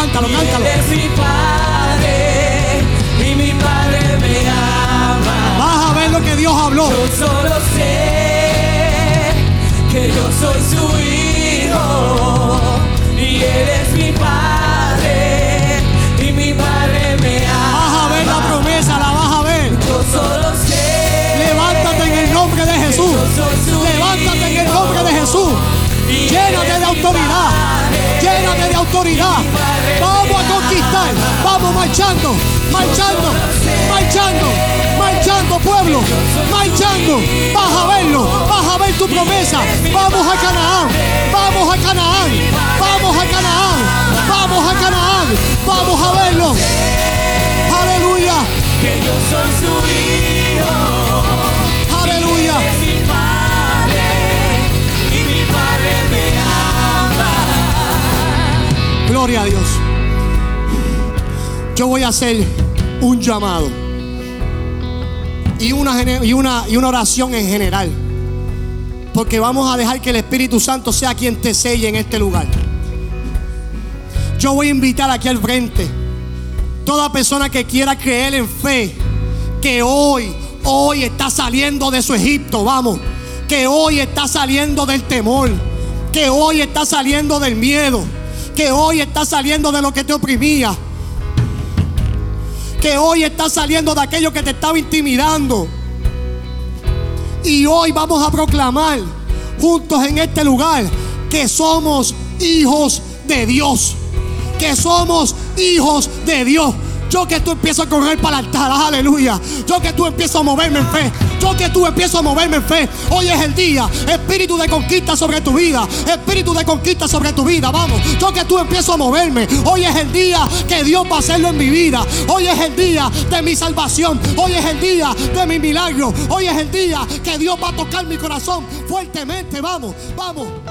Cántalo, cántalo, Y cántalo. Él es mi padre y mi padre me ama. Vas a ver lo que Dios habló. Yo solo sé que yo soy su hijo y él es mi autoridad. Vamos a conquistar. Vamos marchando. Marchando. Marchando. Marchando, pueblo. Marchando. Vas a verlo. Vas a ver tu promesa. Vamos a Canaán. Vamos a Canaán. Vamos a Canaán. Vamos a Canaán. Vamos a verlo. Aleluya. que yo soy su hijo. Aleluya. Gloria a Dios. Yo voy a hacer un llamado y una, y una, y una oración en general. Porque vamos a dejar que el Espíritu Santo sea quien te selle en este lugar. Yo voy a invitar aquí al frente toda persona que quiera creer en fe, que hoy, hoy está saliendo de su Egipto, vamos, que hoy está saliendo del temor, que hoy está saliendo del miedo, que hoy está saliendo de lo que te oprimía, que hoy está saliendo de aquello que te estaba intimidando. Y hoy vamos a proclamar juntos en este lugar que somos hijos de Dios. Que somos hijos de Dios. Yo que tú empiezo a correr para el altar, aleluya. Yo que tú empiezo a moverme en fe. Yo que tú empiezo a moverme en fe. Hoy es el día. Espíritu de conquista sobre tu vida. Espíritu de conquista sobre tu vida. Vamos. Yo que tú empiezo a moverme. Hoy es el día que Dios va a hacerlo en mi vida. Hoy es el día de mi salvación. Hoy es el día de mi milagro. Hoy es el día que Dios va a tocar mi corazón fuertemente. Vamos, vamos.